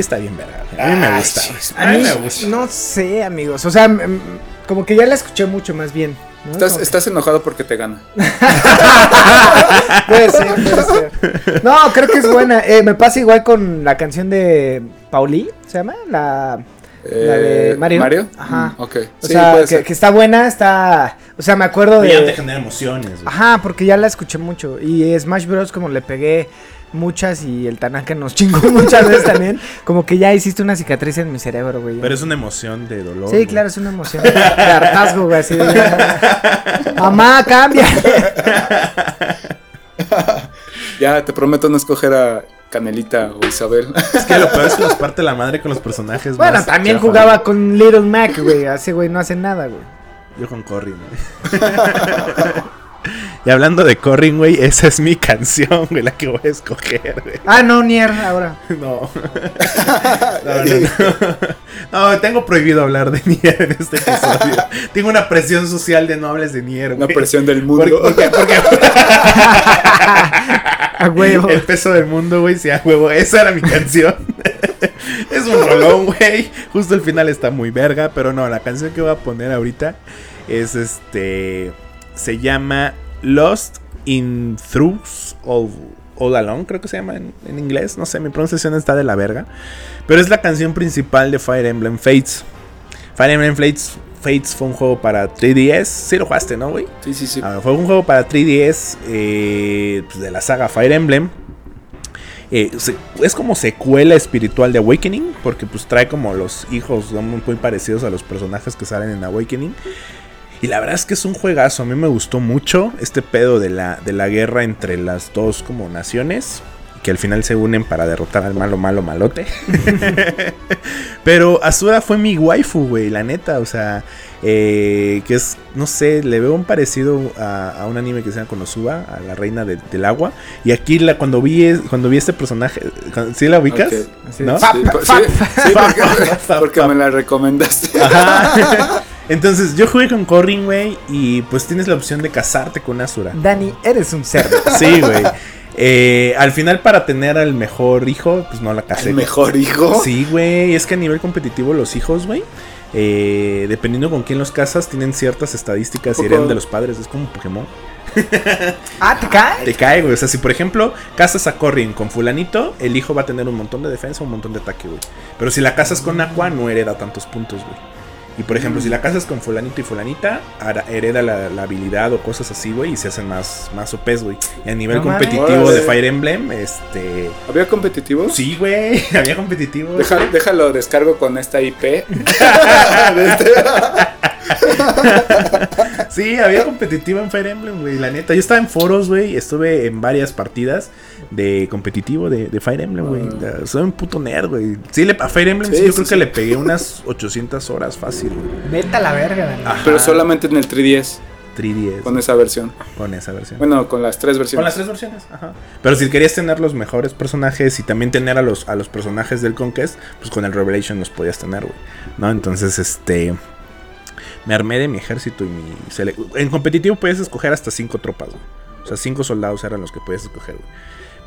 Sí está bien verga. A mí me gusta. A mí me gusta. No sé, amigos. O sea, como que ya la escuché mucho más bien. ¿no? Estás, Como que- estás enojado porque te gana. Puede ser, puede ser. No, creo que es buena. Eh, me pasa igual con la canción de Pauli, ¿se llama? La, la de Eh, Mario. ¿Mario? Ajá. Mm, ok. O Sí, sea, puede que, ser. que está buena, está... O sea, me acuerdo Ya te de... genera emociones. güey. Ajá, porque ya la escuché mucho. Y Smash Bros. como le pegué muchas y el Tanaka nos chingó muchas veces también. Como que ya hiciste una cicatriz en mi cerebro, güey. Pero es una emoción de dolor. Sí, güey. claro, es una emoción de hartazgo, güey, así de... Mamá, cambia. Ya, te prometo no escoger a Canelita o Isabel. Es que lo peor es que nos parte la madre con los personajes. Bueno, más también jugaba con Little Mac, güey. Así, güey, no hace nada, güey. güey. Yo con Corrin, güey. y hablando de Corrin, güey, esa es mi canción, güey, la que voy a escoger, güey. Ah, no, Nier, ahora. No. No, no, no. No, tengo prohibido hablar de Nier en este episodio. Tengo una presión social de no hables de Nier, Una güey. presión del Porque, mundo. porque, porque A huevo. el peso del mundo, güey, sí, a huevo. Esa era mi canción. es un rolón, güey. Justo el final está muy verga, pero no, la canción que voy a poner ahorita es este. Se llama Lost in Throughs of All Alone, creo que se llama en, en inglés. No sé, mi pronunciación está de la verga. Pero es la canción principal de Fire Emblem Fates. Fire Emblem Fates, Fates fue un juego para 3DS. Sí lo jugaste, ¿no, güey? Sí, sí, sí. Ah, fue un juego para 3DS eh, pues, de la saga Fire Emblem. Eh, es como secuela espiritual de Awakening, porque pues trae como los hijos muy parecidos a los personajes que salen en Awakening. Y la verdad es que es un juegazo, a mí me gustó mucho este pedo de la, de la guerra entre las dos como naciones. Que al final se unen para derrotar al malo, malo, malote. Pero Asura fue mi waifu, güey, la neta. O sea, eh, que es no sé, le veo un parecido a, a un anime que se llama Konosuba, a la reina de- del agua. Y aquí la, cuando vi es- cuando vi este personaje, ¿sí la ubicas? ¿No? sí, porque, porque me la recomendaste. Ajá. Entonces yo jugué con Corrin, güey, y pues tienes la opción de casarte con Asura. Dani, eres un cerdo. Sí, güey. Eh, al final para tener al mejor hijo, pues no la casé. El mejor hijo. Sí, güey. Es que a nivel competitivo los hijos, güey. eh, dependiendo con quién los casas, tienen ciertas estadísticas y heredan de los padres. Es como un Pokémon. ah, ¿te cae? Te cae, güey. O sea, si por ejemplo casas a Corrin con fulanito, el hijo va a tener un montón de defensa, un montón de ataque, güey. Pero si la casas con Aqua, no hereda tantos puntos, güey. Y por ejemplo, si la casas con fulanito y fulanita, hereda la, la habilidad o cosas así, güey, y se hacen más, más OPs, güey. Y a nivel No competitivo de Fire Emblem, este... ¿Había competitivos? Sí, güey, había competitivo. Deja- déjalo descargo con esta IP. Sí, había competitivo en Fire Emblem, güey. La neta, yo estaba en foros, güey. Estuve en varias partidas de competitivo de, de Fire Emblem, güey. Ah. Soy un puto nerd, güey. Sí, le, a Fire Emblem sí, Sí, yo sí, creo sí. que le pegué unas 800 horas fácil, güey. Vete a la verga. Pero solamente en el 3DS, 3DS. con esa versión. con esa versión. Bueno, con las tres Con versiones. las tres versiones, ajá. Pero si querías tener los mejores personajes y también tener a los, a los personajes del Conquest, pues con el Revelation los podías tener, güey. ¿No? Entonces, este. Me armé de mi ejército y mi. En competitivo podías escoger hasta cinco tropas, güey. O sea, cinco soldados eran los que podías escoger, güey.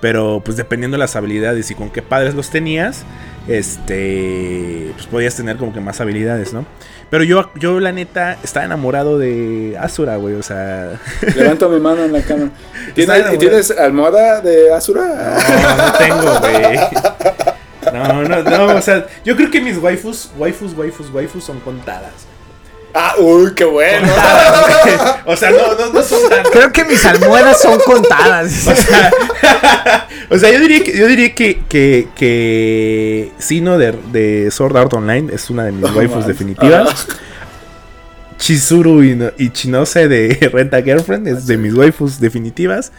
Pero, pues dependiendo de las habilidades y con qué padres los tenías, este. Pues podías tener como que más habilidades, ¿no? Pero yo, yo la neta, estaba enamorado de Asura, güey. O sea. Levanto mi mano en la. Está ¿Tienes. ¿Tienes almohada de Asura? No, no tengo, güey. No, no, no, o sea, yo creo que mis waifus, waifus, waifus, waifus son contadas. Ah, uy, qué bueno. O sea, no, no, no son tan. Creo que mis almohadas son contadas. O sea, o sea, yo diría que, yo diría que, que, que Sino de, de Sword Art Online es una de mis waifus man. definitivas. Chizuru y, y Chinose de Renta Girlfriend es de mis waifus definitivas.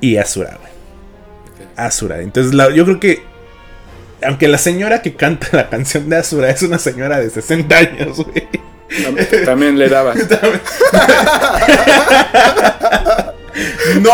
Y Asura, güey. Asura. Entonces, la- yo creo que. Aunque la señora que canta la canción de Asura es una señora de 60 años, güey. Tam- También le dabas. No,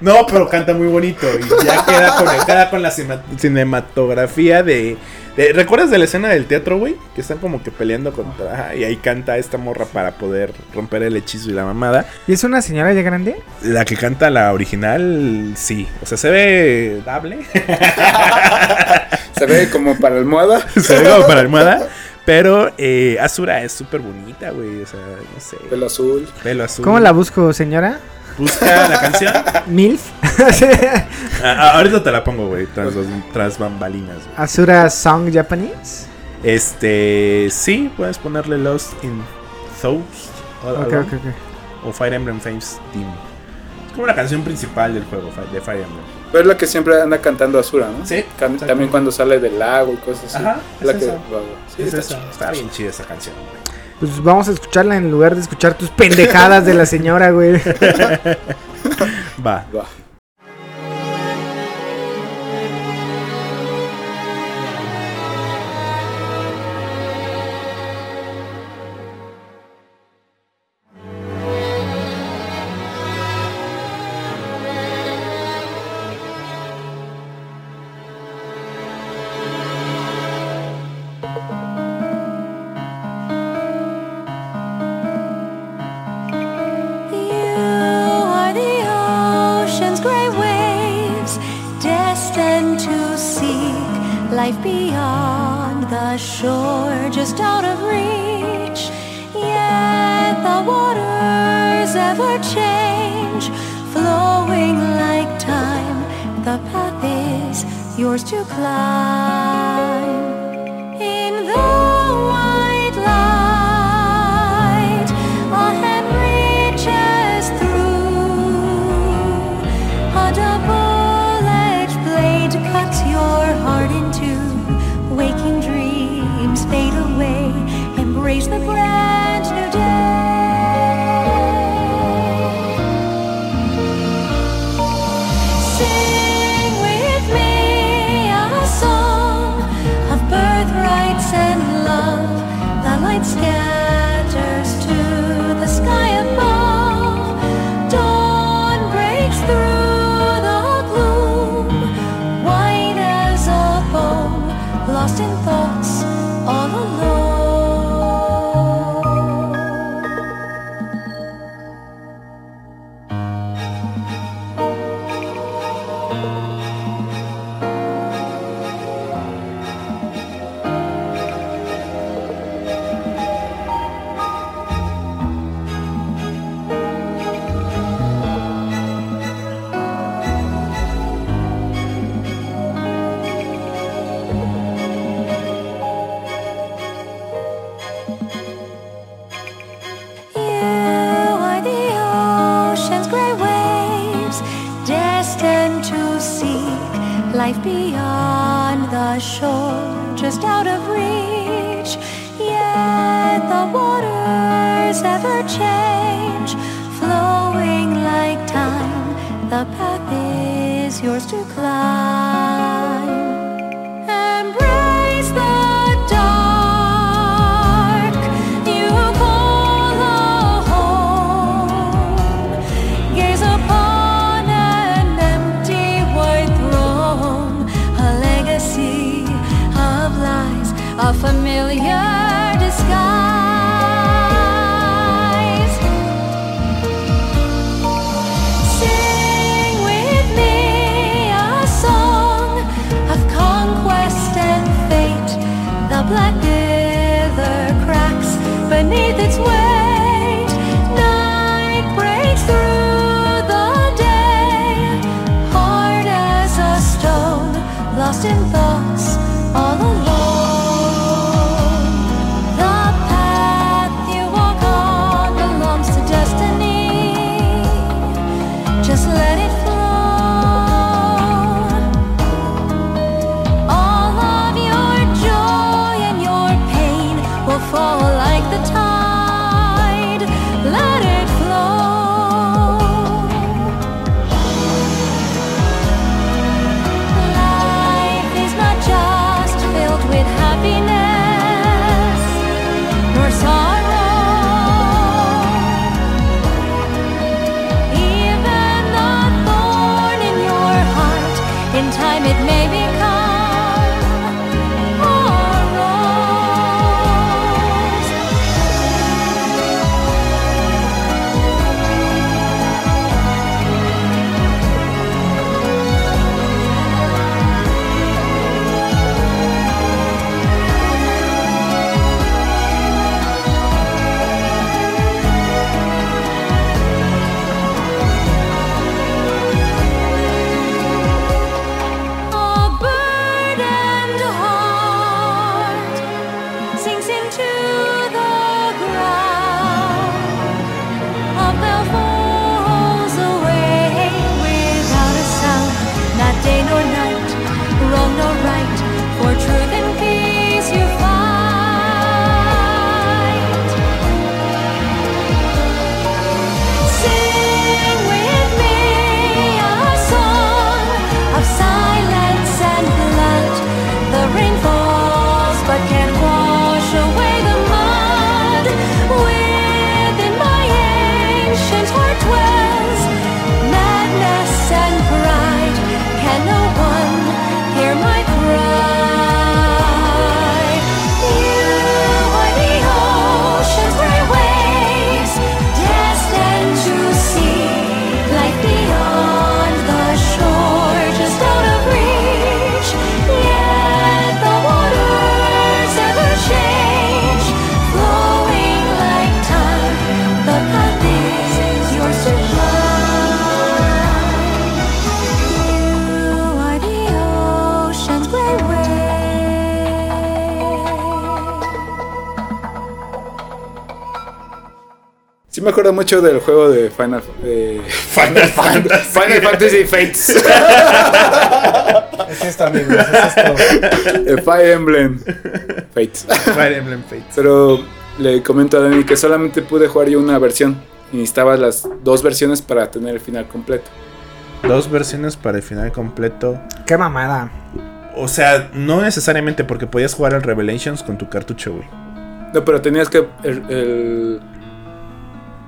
no, pero canta muy bonito. Y ya queda conectada con la cinematografía de, de- ¿Recuerdas de la escena del teatro, güey? Que están como que peleando contra. ajá, y ahí canta esta morra para poder romper el hechizo y la mamada. ¿Y es una señora ya grande? La que canta la original, sí. O sea, se ve dable. Se ve como para almohada. se ve como para almohada. Pero eh, Asura es súper bonita, güey. O sea, no sé. Pelo azul. Pelo azul. ¿Cómo la busco, señora? Busca la canción. ¿Milf? Ah, ah, ahorita te la pongo, güey. Tras, tras bambalinas, güey. ¿Asura Song Japanese? Este, sí, puedes ponerle Lost in Thoughts o, Ok, algo, ok, ok. o Fire Emblem Fames Team. Es como la canción principal del juego de Fire Emblem. Pero es la que siempre anda cantando Asura, ¿no? Sí, Can-. También cuando sale del lago y cosas así. Ajá, Es la es que. esa. va, va. Sí, Es está esa, chido. está bien chida esa canción. güey. Pues vamos a escucharla en lugar de escuchar tus pendejadas de la señora, güey. Va. Va. lost in thought. me acuerdo mucho del juego de Final, Final, Fantasy. Final Fantasy Fates. es esto, amigos, es esto. Fire Emblem Fates. Fire Emblem Fates. Pero le comento a Dani que solamente pude jugar yo una versión. Y necesitaba las dos versiones para tener el final completo. Dos versiones para el final completo. Qué mamada. O sea, no necesariamente porque podías jugar al Revelations con tu cartucho, güey. No, pero tenías que. El,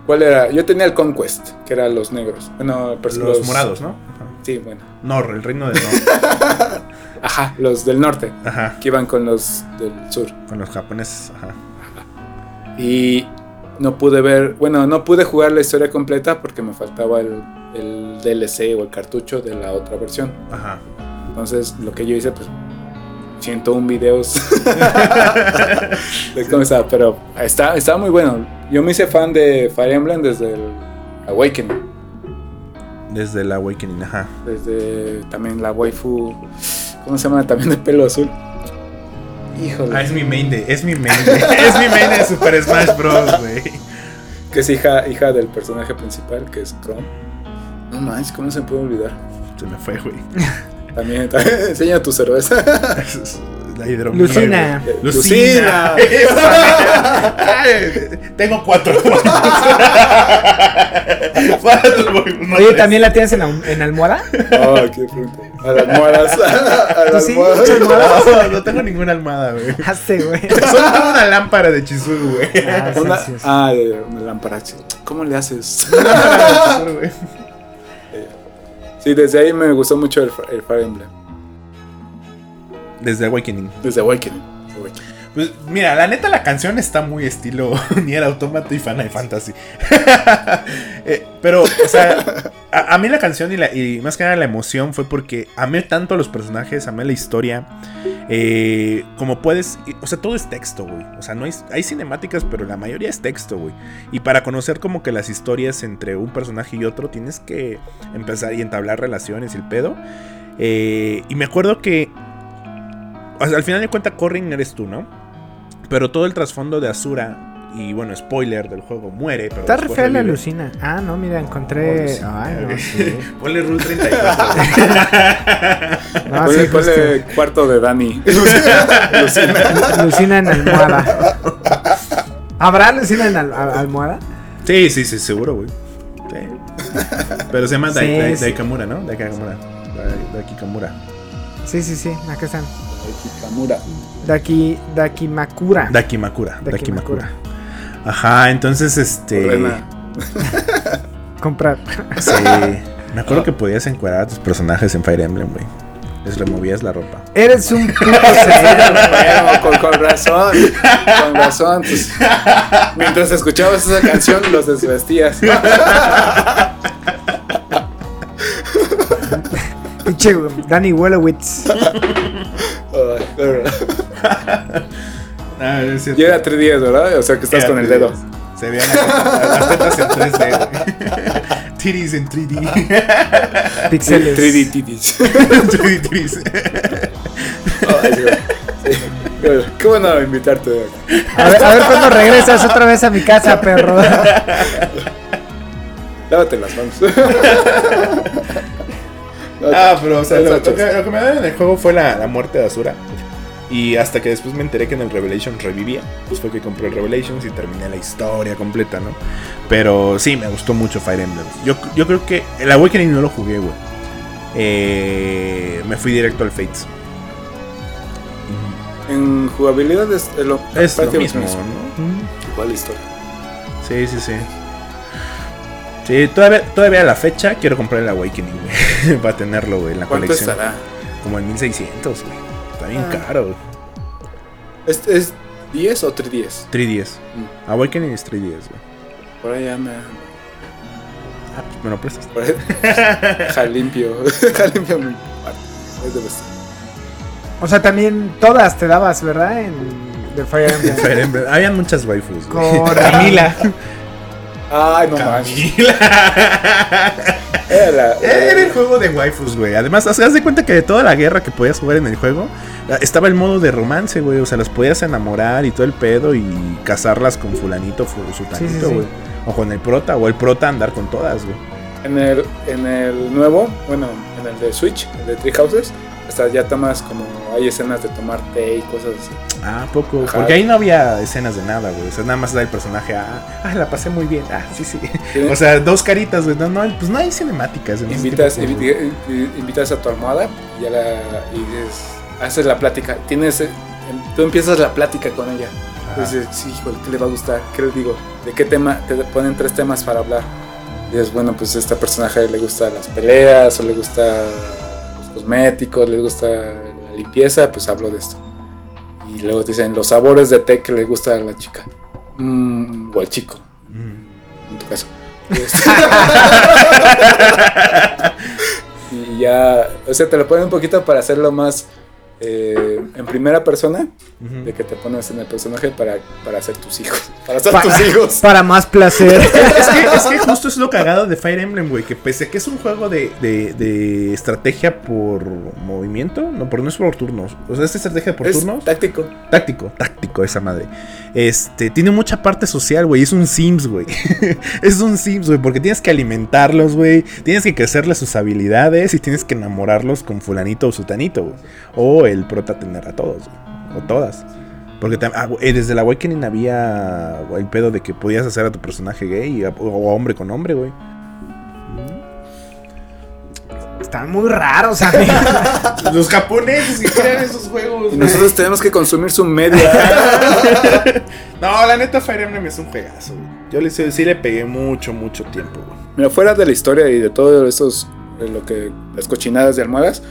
¿Cuál era? Yo tenía el Conquest, que eran los negros. Bueno, pues los, los, morados, ¿no? Sí, bueno. Nor, el reino del norte. ajá, los del norte. Ajá. Que iban con los del sur. Con los japoneses, ajá. ajá. Y no pude ver, bueno, no pude jugar la historia completa porque me faltaba el, el DLC o el cartucho de la otra versión. Ajá. Entonces, lo que yo hice, pues 101 videos de cómo estaba, pero está, estaba muy bueno. Yo me hice fan de Fire Emblem desde el Awakening, Desde el Awakening, ajá. desde también la waifu, ¿cómo se llama? También de pelo azul. Híjole. Ah, es mi main de. Es mi main de. es mi main de Super Smash Bros, güey. Que es hija, hija del personaje principal, que es Chrome. No manches, ¿cómo se me puede olvidar? Se me fue, güey. También, también enseña tu cerveza. La hidromiel. Lucina. Lucina. Tengo cuatro. Oye, ¿también la tienes en, la- en almohada? Oh, qué fruto. A las almohadas. A ¿Tú las sí? almohadas. ¿Muchas almohadas? No, no tengo ninguna almohada, güey. Hace, güey. Solo tengo una lámpara de Chizuru, güey. Ah, sí, Una- sí, sí. ah, de una lámpara. ¿Cómo le haces? Una lámpara de Chizuru, güey. Sí, desde ahí me gustó mucho el, el Fire Emblem. Desde Awakening. Desde Awakening. Pues mira, la neta la canción está muy estilo Nier Automata y Final Fantasy. Eh, pero, o sea, a, mí la canción y, la, y más que nada la emoción fue porque amé tanto a los personajes, amé la historia. eh, como puedes, o sea, todo es texto, güey. O sea, no hay, hay cinemáticas, pero la mayoría es texto, güey. Y para conocer como que las historias entre un personaje y otro, tienes que empezar y entablar relaciones y el pedo. Eh, y me acuerdo que al final de cuentas, Corrin eres tú, ¿no? Pero todo el trasfondo de Asura, y bueno, spoiler del juego, muere. Pero Está re fea la. Lucina. Ah, no, mira, encontré. Lucina, Ay, no, sí. Ponle Rule 34. No, ponle, sí, justo. ponle cuarto de Dani. Lucina en almohada. ¿Habrá Lucina en al- almohada? sí, sí, sí, seguro, güey. Sí. Pero se llama Dai- Sí, Dai-. Daikamura, ¿no? Daikamura. Dai- Daikikamura. Sí, sí, sí. Acá están. Kamura. Daki, Dakimakura. Dakimakura. Dakimakura. Ajá, entonces este. Comprar. Sí. Me acuerdo que podías encuadrar a tus personajes en Fire Emblem, güey. Les removías la ropa. Eres un puto. Bueno, con, con razón. Con razón. Pues, mientras escuchabas esa canción, los desvestías. Pinche Danny Wolowitz. Ah, es cierto. Y era 3 días, ¿verdad? O sea que estás con el dedo. Se veían las tetas en 3D, güey. Titties en 3D. Pixeles. 3D titties. 3D titties. Ay, sí. Sí. Bueno, Qué bueno invitarte. A ver, a ver cuándo regresas otra vez a mi casa, perro. Lávate las manos. Ah, pero o sea, lo, lo que, lo que me da en el juego fue la, la muerte de Asura. Y hasta que después me enteré que en el Revelation revivía, pues fue que compré el Revelations y terminé la historia completa, ¿no? Pero sí, me gustó mucho Fire Emblem. Yo, yo creo que el Awakening no lo jugué, güey. Eh, me fui directo al Fates. En jugabilidad es lo, Es lo mismo, mismo. ¿no? Igual historia. Sí, sí, sí. Sí, todavía, todavía a la fecha quiero comprar el Awakening, güey. Para tenerlo, güey, en la ¿Cuánto colección. estará? Como en 1600, güey. Bien Ah. caro. ¿Es, ¿Es 10 o 3 10? 3DS. Mm. Awakening es 3DS, güey. Por allá me. Ah, pues me lo prestas. Por ahí. Ja limpio. Ja limpio mi parte. Ahí debe estar. O sea, también todas te dabas, ¿verdad? En The Fire Emblem. Fire Emblem. Habían muchas waifus, güey. Con Camila. Ay, no manches. Camila. Era la- Era el juego de waifus, güey. Además, haz de cuenta que de toda la guerra que podías jugar en el juego, estaba el modo de romance, güey. O sea, las podías enamorar y todo el pedo y casarlas con fulanito, fu- sutanito, Sí, sí, sí. güey. O con el prota, o el prota andar con todas, güey. En el, en el nuevo, bueno, en el de Switch, el de Three Houses, hasta ya tomas como. Hay escenas de tomar té y cosas así. Ah, poco. Ajá. Porque ahí no había escenas de nada, güey. O sea, nada más da el personaje. Ah, ah, la pasé muy bien. Ah, sí, sí. ¿Sí? O sea, dos caritas, güey. No, no, pues no hay cinemáticas. en Invitas, tipo invi- invi- invitas a tu almohada y ya la. Y dices, haces la plática. Tienes. eh, Tú empiezas la plática con ella. Dices, sí, híjole, ¿qué le va a gustar? ¿Qué le digo? ¿De qué tema? Te ponen tres temas para hablar. Y dices, bueno, pues a este personaje le gusta las peleas, o le gusta cosméticos, le gusta la limpieza, pues hablo de esto. Y luego dicen los sabores de té que le gusta a la chica. Mm, o al chico, Mm. en tu caso. Y ya, o sea, te lo ponen un poquito para hacerlo más eh, en primera persona, de que te pones en el personaje para, para hacer tus hijos. Para hacer Pa- tus hijos. Para más placer. es, que, es que justo es lo cagado de Fire Emblem, güey. Que pese a que es un juego de, de, de estrategia por movimiento, no, por, no es por turnos. O sea, es estrategia por Es turnos. táctico. Táctico, táctico esa madre. Este, tiene mucha parte social, güey. Es un Sims, güey. es un Sims, güey. Porque tienes que alimentarlos, güey. Tienes que crecerles sus habilidades y tienes que enamorarlos con fulanito o sutanito, güey. O el prota tener a todos, güey. O todas. Porque ah, desde la Awakening había el pedo de que podías hacer a tu personaje gay o, o hombre con hombre, güey. Están muy raros, amigo. Los japoneses que crean esos juegos. Y nosotros tenemos que consumir su media. No, la neta Fire Emblem es un juegazo, güey. Yo le, sí le pegué mucho, mucho tiempo, güey. Mira, fuera de la historia y de todo esos, de lo que, las cochinadas de almohadas,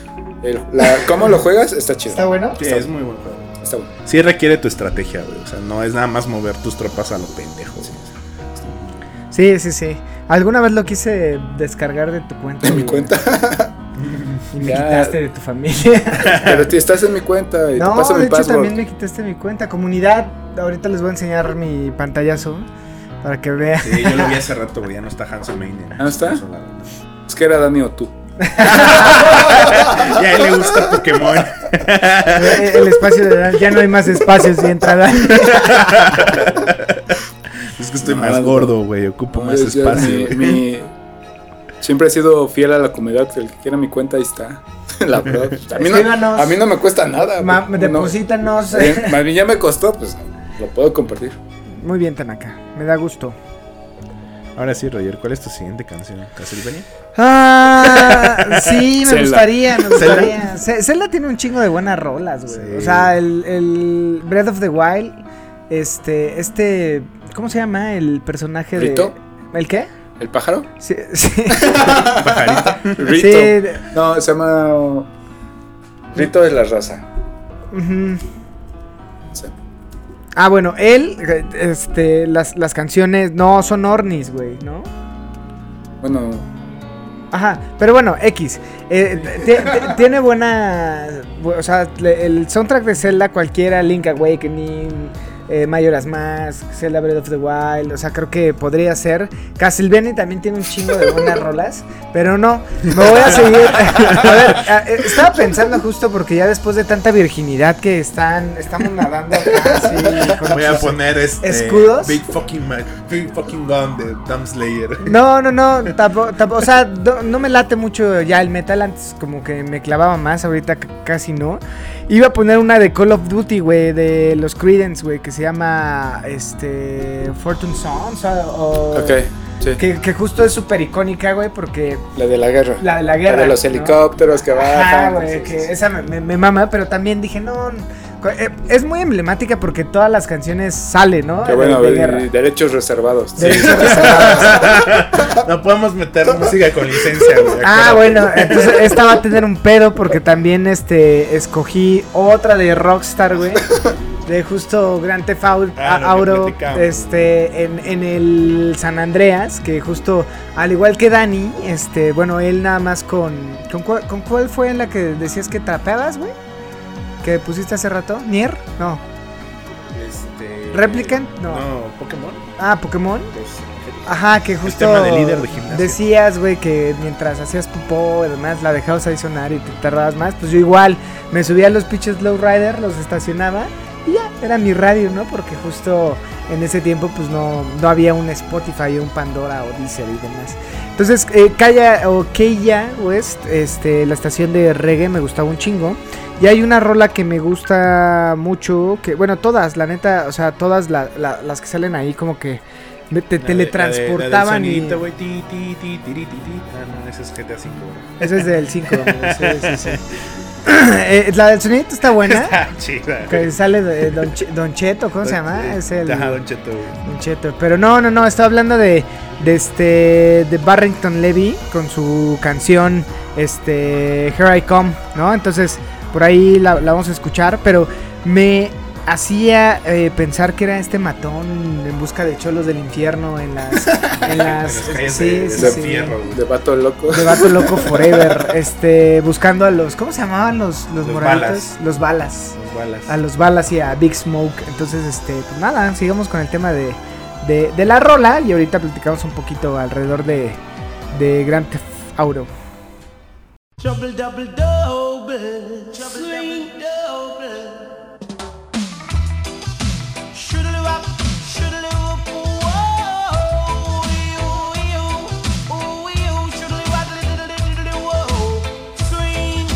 el- la, cómo lo juegas está chido. ¿Está bueno? Sí, es muy buen juego. Está bueno. Sí requiere tu estrategia, güey. O sea, no es nada más mover tus tropas a lo pendejo. Sí, sí, sí. Alguna vez lo quise descargar de tu cuenta. En mi cuenta. Y me Ya. quitaste de tu familia. Pero tú estás en mi cuenta y no, te paso de mi hecho password. también me quitaste mi cuenta. Comunidad, ahorita les voy a enseñar mi pantallazo para que vean. Sí, yo lo vi hace rato, güey. Ya no está Hanson Main. ¿Ah, no está? Es que era Dani o tú. Ya a él le gusta Pokémon. El espacio de Dan, ya no hay más espacios y entrada. Es que estoy No, más no. gordo, güey. Ocupo más Es- es espacio. mi- Siempre he sido fiel a la comunidad. El que quiera mi cuenta, ahí está. La verdad. A mí, no, Escríbanos. a mí no me cuesta nada. Ma- güey. No, deposítanos. eh, a mí ya me costó, pues lo puedo compartir. Muy bien, Tanaka. Me da gusto. Ahora sí, Roger, ¿cuál es tu siguiente canción? ¿Castlevania? Ah, sí, me Zelda. gustaría, me ¿Zelda? gustaría. Zelda tiene un chingo de buenas rolas, güey. Sí. O sea, el, el Breath of the Wild, este, este, ¿cómo se llama el personaje ¿Rito? de... ¿El qué? ¿El pájaro? Sí, sí. Rito. Sí. No, se llama. Rito es la raza. Sí. Ah, bueno, él, este, las, las canciones, no, son Ornis, güey, ¿no? Bueno, Ajá, pero bueno, X. eh, ti- ti- tiene buena. bu- O sea, el soundtrack de Zelda, cualquiera, Link Awakening, eh, Majora's Mask, Zelda Breath of the Wild. O sea, creo que podría ser. Castlevania también tiene un chingo de buenas rolas, pero no. Me voy a seguir. a ver, eh, estaba pensando justo porque ya después de tanta virginidad que están, estamos nadando acá, así, con Voy a poner este. ¿Escudos? Big fucking, Big fucking Gun de Dumb Slayer. No, no, no, tampo- tampo- o sea, no, no me late mucho ya el metal, antes como que me clavaba más, ahorita casi no. Iba a poner una de Call of Duty, güey, de los Creedence, güey, que se llama, este, Fortune Sons, o... o- ok, sí. Que, que justo es súper icónica, güey, porque La de la guerra. la de la guerra. de los ¿no? helicópteros que Ajá, bajan. güey, sí, que sí, esa me, me- me mama, pero también dije, no, es muy emblemática porque todas las canciones salen, ¿no? Qué bueno, de derechos reservados. Derechos reservados. No podemos meter música con licencia, güey. Ah, bueno, entonces esta va a tener un pedo porque también este escogí otra de Rockstar, güey. De justo Grand Theft Au- Ah, este, en, en el San Andreas, que justo, al igual que Dani, este, bueno, él nada más con, ¿con cuál, con cuál fue en la que decías que trapeabas, güey? Que pusiste hace rato, Nier, no, Este, Replicant, no. No, Pokémon. ah, Pokémon, Los- ajá, que justo tema de líder de gimnasio. decías, güey, que mientras hacías popó, además la dejabas ahí sonar y te tardabas más, pues yo igual me subía a los pinches Lowrider, los estacionaba y ya, era mi radio, ¿no? Porque justo en ese tiempo pues no, no había un Spotify, un Pandora o Deezer y demás. Entonces, eh, Kaya o Keia West, este, la estación de reggae me gustaba un chingo. Y hay una rola que me gusta mucho, que bueno, todas, la neta, o sea, todas la- la- las que salen ahí como que me- te La de- teletransportaban la de- la del y... sonidito, güey, ti, ti, ti, tiri, ti, ti. Ah, no, ese es GTA V. güey. Eso es del 5, sí, sí, sí. Eh, la del sonidito está buena. Está chida. Que sale de Don, Che- Don Cheto, ¿cómo se llama? Es el Ajá, Don Cheto. Don Cheto. Pero no, no, no, estoy hablando de, de este de Barrington Levy con su canción este Here I Come, ¿no? Entonces, por ahí la, la vamos a escuchar, pero me hacía eh, pensar que era este matón en busca de cholos del infierno en las, en las sí, de- sí, de sí. De vato loco. de vato loco forever, este buscando a los ¿cómo se llamaban los los, Los moraditos? balas. Los balas. Las balas. A los balas y a Big Smoke. Entonces, este, pues nada, sigamos con el tema de, de, de la rola y ahorita platicamos un poquito alrededor de, de Grand Theft Auto. Trouble double double, double. Shoodly wop, shoodly whoop, whoa, you, you, ooh, you, shoodly wop, diddly diddly whoa, swing.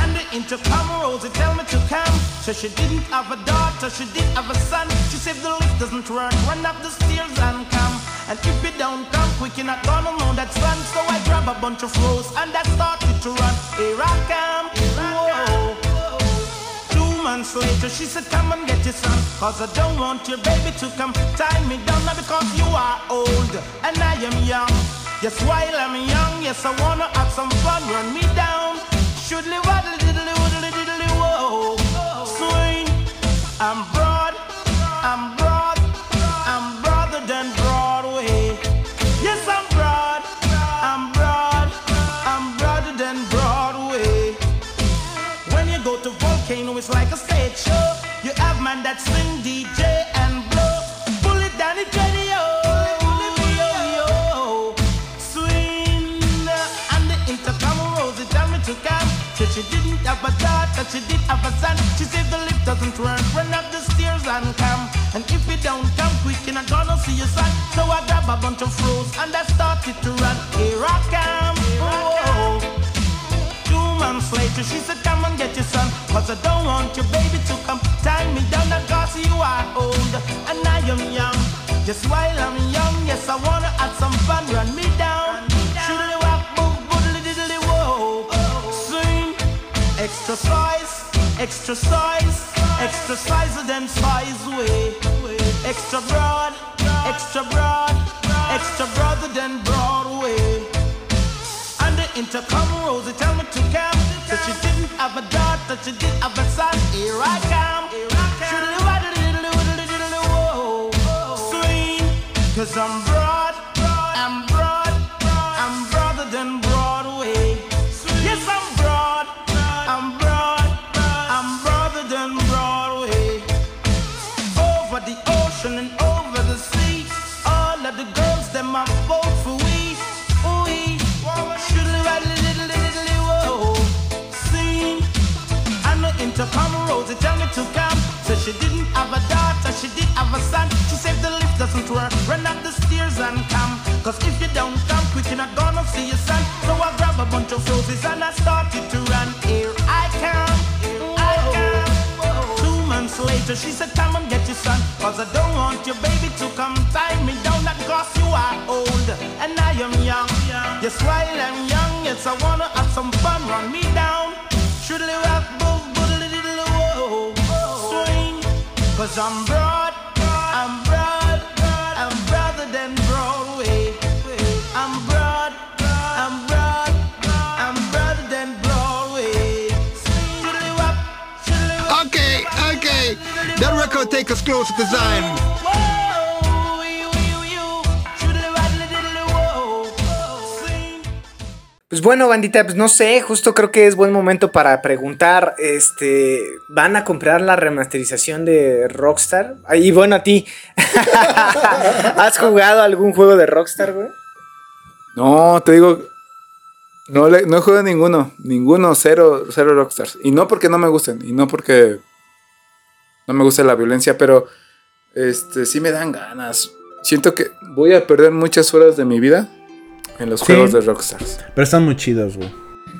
And the intercom Rosie tell me to come. So she didn't have a daughter, she did have a son. She said the lift doesn't work, run up the stairs and come. And if you don't come quick, you're not gonna know that son. So I grab a bunch of rose and I started to run. Here I come, whoa. Two months later, she said, Come and get your son. Cause I don't want your baby to come tie me down. Now because you are old and I am young. Yes, while I'm young, yes, I wanna have some fun. Run me down. Shoodly waddly diddly woodly diddly whoa. Swing. I'm broad. Daughter, she did have a son. She said the lift doesn't work, run up the stairs and come. And if you don't come quick, you're not gonna see your son. So I grab a bunch of froze and I started to run. Here I come. Whoa. Two months later, she said, Come and get your son. Cause I don't want your baby to come tie me down. Cause you are old and I am young. Just while I'm young, Extra size, extra size, extra size way. Extra broad, extra broad, extra broader than Broadway. And the intercom Rosie tell me to come. So she didn't have a daughter, she did have a son. Here I come. Swing. Cause I'm want your baby to come tie me down. Not cause you are old and I am young. Yes, while I'm young, yes, I wanna have some fun. Run me down. Shoodly rock, boo, boodly diddly whoa. Swing. Cause I'm broad, I'm broad, I'm broader than Broadway. I'm broad, I'm broad, I'm broader than Broadway. Shoodly wop, shoodly wop. Okay, okay. That record take us closer to Zion. Pues bueno, bandita, pues no sé, justo creo que es buen momento para preguntar, este, ¿van a comprar la remasterización de Rockstar? Ah, Y bueno, a ti, ¿has jugado algún juego de Rockstar, güey? No, te digo. No, no he jugado ninguno. Ninguno, cero, cero Rockstars. Y no porque no me gusten. Y no porque no me guste la violencia. Pero este sí me dan ganas. Siento que voy a perder muchas horas de mi vida en los Sí. juegos de Rockstars. Pero están muy chidos, güey.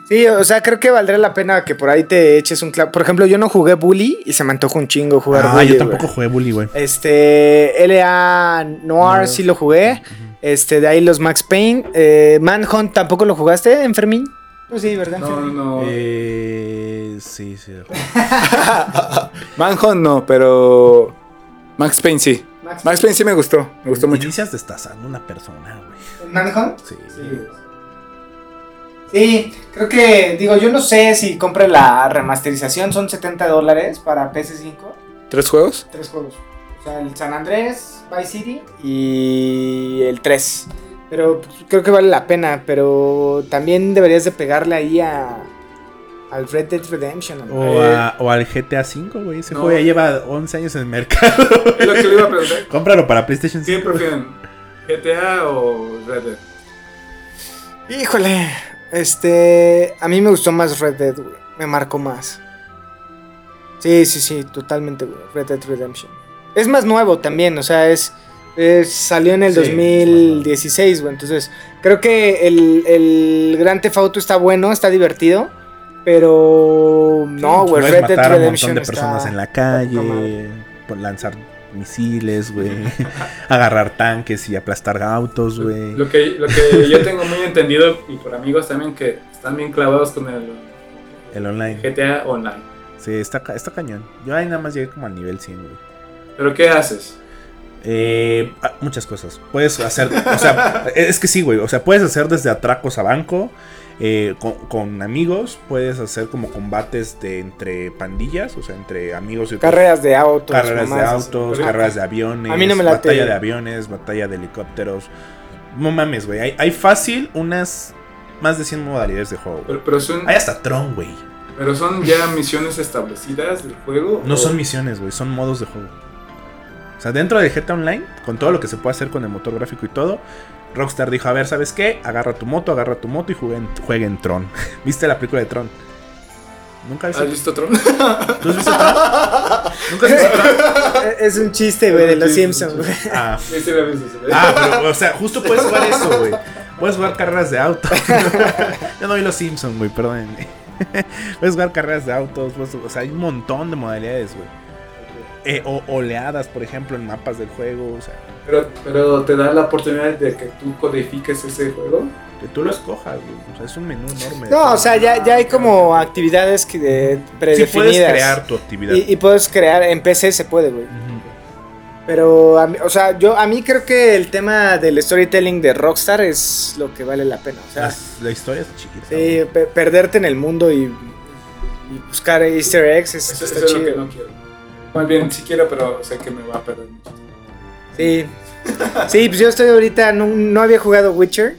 Sí, o sea, creo que valdría la pena que por ahí te eches un clavo. Por ejemplo, yo no jugué Bully y se me antoja un chingo jugar Ah, Bully. yo tampoco jugué Bully, güey. Este, LA Noir sí lo jugué. Este, de ahí los Max Payne. Eh, Manhunt tampoco lo jugaste, Enfermín. Pues sí, ¿verdad? No, Enfermín? no. Eh, sí, sí. Manhunt no, pero. Max Payne sí. Max Max, Payne sí me gustó. Me gustó mucho. Inicias destazando una persona, güey. ¿Manhunt? Sí. Sí. Sí, creo que, digo, yo no sé si compre la remasterización, son 70 dólares para PS5, ¿Tres juegos? tres juegos. O sea, el San Andrés, Vice City y el 3. Pero pues, creo que vale la pena, pero también deberías de pegarle ahí a al Red Dead Redemption. O, a- o al GTA V, güey. Ese No. juego ya lleva 11 años en el mercado. Es lo que le iba a preguntar. Cómpralo para PlayStation ¿Qué 5. prefieren? ¿GTA o Red Dead? Híjole, este, a mí me gustó más Red Dead, güey. Me marcó más. Sí, sí, sí, totalmente, güey. Red Dead Redemption. Es más nuevo también, o sea, es, es- salió en el Sí, es más nuevo. 2016, güey. Entonces, creo que el, el Gran Theft Auto está bueno, está divertido, pero no, güey. Red Dead matar a un Redemption montón de personas está- en la calle, por lanzar misiles, güey. agarrar tanques y aplastar autos, güey. Lo que, lo que yo tengo muy entendido, y por amigos también, que están bien clavados con el El online. GTA Online. Sí, está, está cañón. Yo ahí nada más llegué como al nivel 100, güey. ¿Pero qué haces? Eh, ah, muchas cosas. Puedes hacer, o sea, es que sí, güey. O sea, puedes hacer desde atracos a banco, eh, con, con amigos. Puedes hacer como combates de entre pandillas, o sea, entre amigos y otros- Carreras de autos. carreras de autos, carreras de aviones, A mí no me late. batalla de aviones, batalla de helicópteros. No mames, güey. Hay, hay fácil unas más de 100 modalidades de juego. Pero, pero son, Hay hasta Tron, güey. pero son ya misiones establecidas del juego. No o- son misiones, güey, son modos de juego. O sea, dentro de GTA Online, con todo lo que se puede hacer con el motor gráfico y todo, Rockstar dijo, a ver, ¿sabes qué? Agarra tu moto, agarra tu moto y juega en, juega en Tron. ¿Viste la película de Tron? ¿Nunca viste? ¿Has visto Tron? ¿Tú has visto Tron? ¿Nunca has visto Tron? Es un chiste, güey, de los Simpsons, güey. Ah, ah, pero, o sea, justo puedes jugar eso, güey. Puedes jugar carreras de auto. Yo no vi los Simpsons, güey, perdónenme. Puedes jugar carreras de autos, puedes- o sea, hay un montón de modalidades, güey. Eh, o oleadas, por ejemplo, en mapas del juego, o sea, Pero, pero te da la oportunidad de que tú codifiques ese juego. que tú lo escojas, güey. O sea, es un menú enorme. No, o sea, ya, ya hay como actividades que de, Sí, predefinidas. puedes crear tu actividad. y, y puedes crear, en PC se puede, güey. Pero, a mí- o sea, yo a mí creo que el tema del storytelling de Rockstar es lo que vale la pena. O sea, Las- la historia es sí, pe- perderte en el mundo y, y buscar easter eggs es- Eso, está eso es lo que no quiero. Más bien, sí quiero, pero sé que me va a perder mucho. Sí. Sí, pues yo estoy ahorita, no, no había jugado Witcher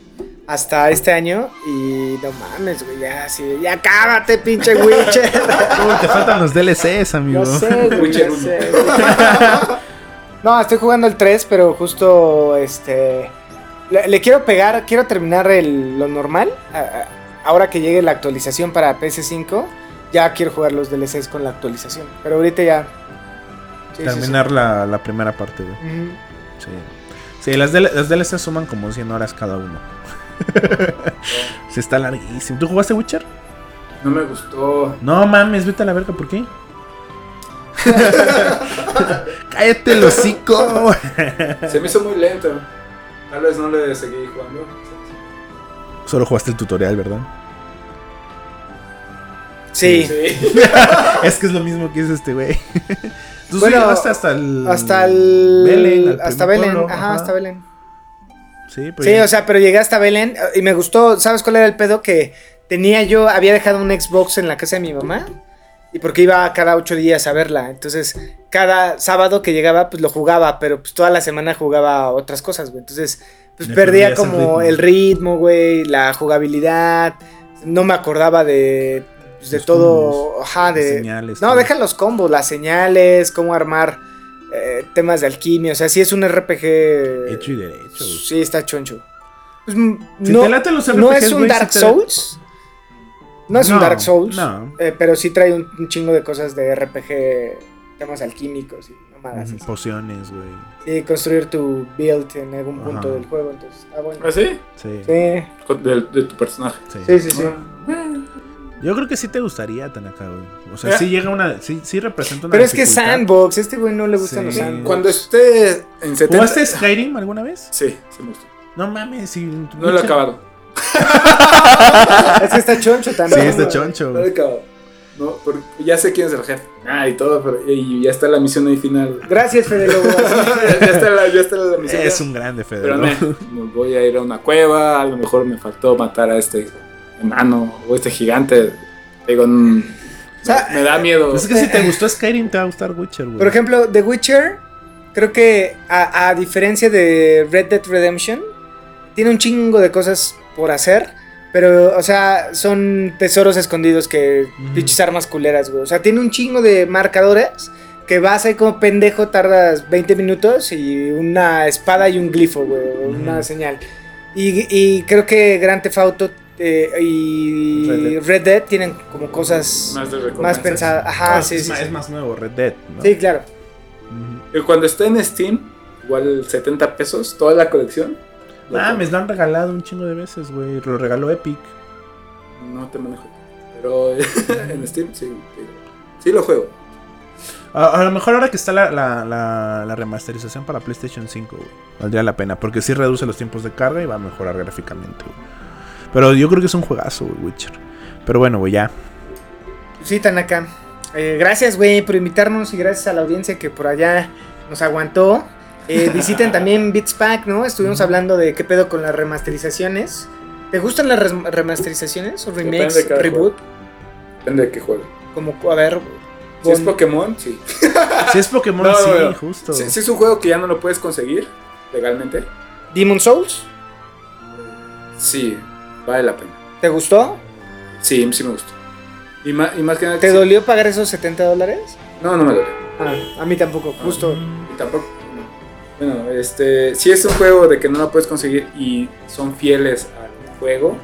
hasta este año y no mames, güey, ya, sí, ya cábate, pinche Witcher. Uy, te faltan los DLCs, amigo. Yo sé, güey, Witcher ya sé, güey. No, estoy jugando el 3, pero justo este. Le, le quiero pegar, quiero terminar el- lo normal. ahora que llegue la actualización para PS5, ya quiero jugar los DLCs con la actualización. Pero ahorita ya. Sí, sí, sí. Terminar La, la primera parte, güey. Sí. Sí, las, DL las DLCs suman como 100 horas cada uno. Se está larguísimo. ¿Tú jugaste Witcher? No me gustó. No mames, vete a la verga, ¿por qué? Cállate el hocico. Se me hizo muy lento. Tal vez no le seguí jugando. Solo jugaste el tutorial, ¿verdad? Sí. Sí. Es que es lo mismo que hizo este güey. Tú Bueno, sí llegaste hasta el. Hasta el. Belén, hasta Belén. pueblo, Ajá, hasta Belén. Sí, pues Sí, o sea, pero llegué hasta Belén y me gustó. ¿Sabes cuál era el pedo? Que tenía yo, había dejado un Xbox en la casa de mi mamá. Y porque iba cada ocho días a verla. Entonces, cada sábado que llegaba, pues lo jugaba. Pero pues toda la semana jugaba otras cosas, güey. Entonces, pues perdía como el ritmo, güey. La jugabilidad. No me acordaba de. Pues, de todo. combos, Ajá, de. señales, no, todo. deja los combos, las señales, cómo armar eh, temas de alquimia. O sea, sí es un RPG. Hecho y derecho. Sí, está choncho. Pues, mm, Si no, te late los no es un Dark te- Souls. No es un Dark Souls. no. eh, pero sí trae un, un chingo de cosas de RPG, temas alquímicos y mamadas. Así. Pociones, güey. Sí, construir tu build en algún punto Ajá. del juego. Entonces, está bueno. ¿Ah, sí? Sí. Sí, De, de tu personaje. sí. sí, sí. sí. Yo creo que sí te gustaría, Tanaka, güey. O sea, Ya. sí llega una. Sí, sí representa una. Pero es que. Sandbox, este güey no le gustan Sí. los Sandbox. Cuando esté en 70. ¿Jugaste Skyrim alguna vez? Sí, sí me gustó. No mames, si. No lo he acabado. Es que está choncho Sí, también. es de güey. choncho. No lo he acabado. No, porque ya sé quién es el jefe. Ah, y todo, pero y ya está la misión ahí final. Gracias, Fede Lobo. ya, está la, ya está la misión. Es ya. un grande, Fede. Pero ¿no? me, me voy a ir a una cueva. A lo mejor me faltó matar a este enano o este gigante. Digo, mm, O sea, me da miedo. Pues es que si te gustó Skyrim, te va a gustar Witcher, güey. Por ejemplo, The Witcher, creo que a, a diferencia de Red Dead Redemption, tiene un chingo de cosas por hacer. Pero, o sea, son tesoros escondidos que pinches armas culeras, güey. O sea, tiene un chingo de marcadores que vas ahí como pendejo, tardas 20 minutos y una espada y un glifo, güey. Una señal. Y, y creo que Grand Theft Auto eh, y Red Dead. Red Dead tienen como cosas Más de más pensadas. Ajá, Ah, sí, es, sí, más, sí. es más nuevo, Red Dead. ¿no? Sí, claro. Y Cuando esté en Steam, igual 70 pesos, toda la colección. Ah, me lo han regalado un chingo de veces, güey. Lo regaló Epic. No te manejo. Pero en Steam sí. Sí lo juego. A, a lo mejor ahora que está la, la, la- la remasterización para PlayStation 5, güey, valdría la pena. Porque sí reduce los tiempos de carga y va a mejorar gráficamente, güey. Pero yo creo que es un juegazo, güey, Witcher. Pero bueno, güey, ya. Sí, Tanaka. Eh, gracias, güey, por invitarnos y gracias a la audiencia que por allá nos aguantó. Eh, visiten también Beats Pack, ¿no? Estuvimos hablando de qué pedo con las remasterizaciones. ¿Te gustan las remasterizaciones o Depende remakes, de reboot? Depende de qué juego. Como, a ver, Si es Pokémon, sí. Si es Pokémon, No, sí, no, no. justo. Si, si es un juego que ya no lo puedes conseguir legalmente, Demon Souls, sí, vale la pena. ¿te gustó? Sí, sí me gustó. Y más, y más que nada. ¿Te sí. dolió pagar esos 70 dólares? No, no me dolió. Ah, a mí tampoco, justo. Y tampoco. Bueno, este. Si es un juego de que no lo puedes conseguir y son fieles al juego,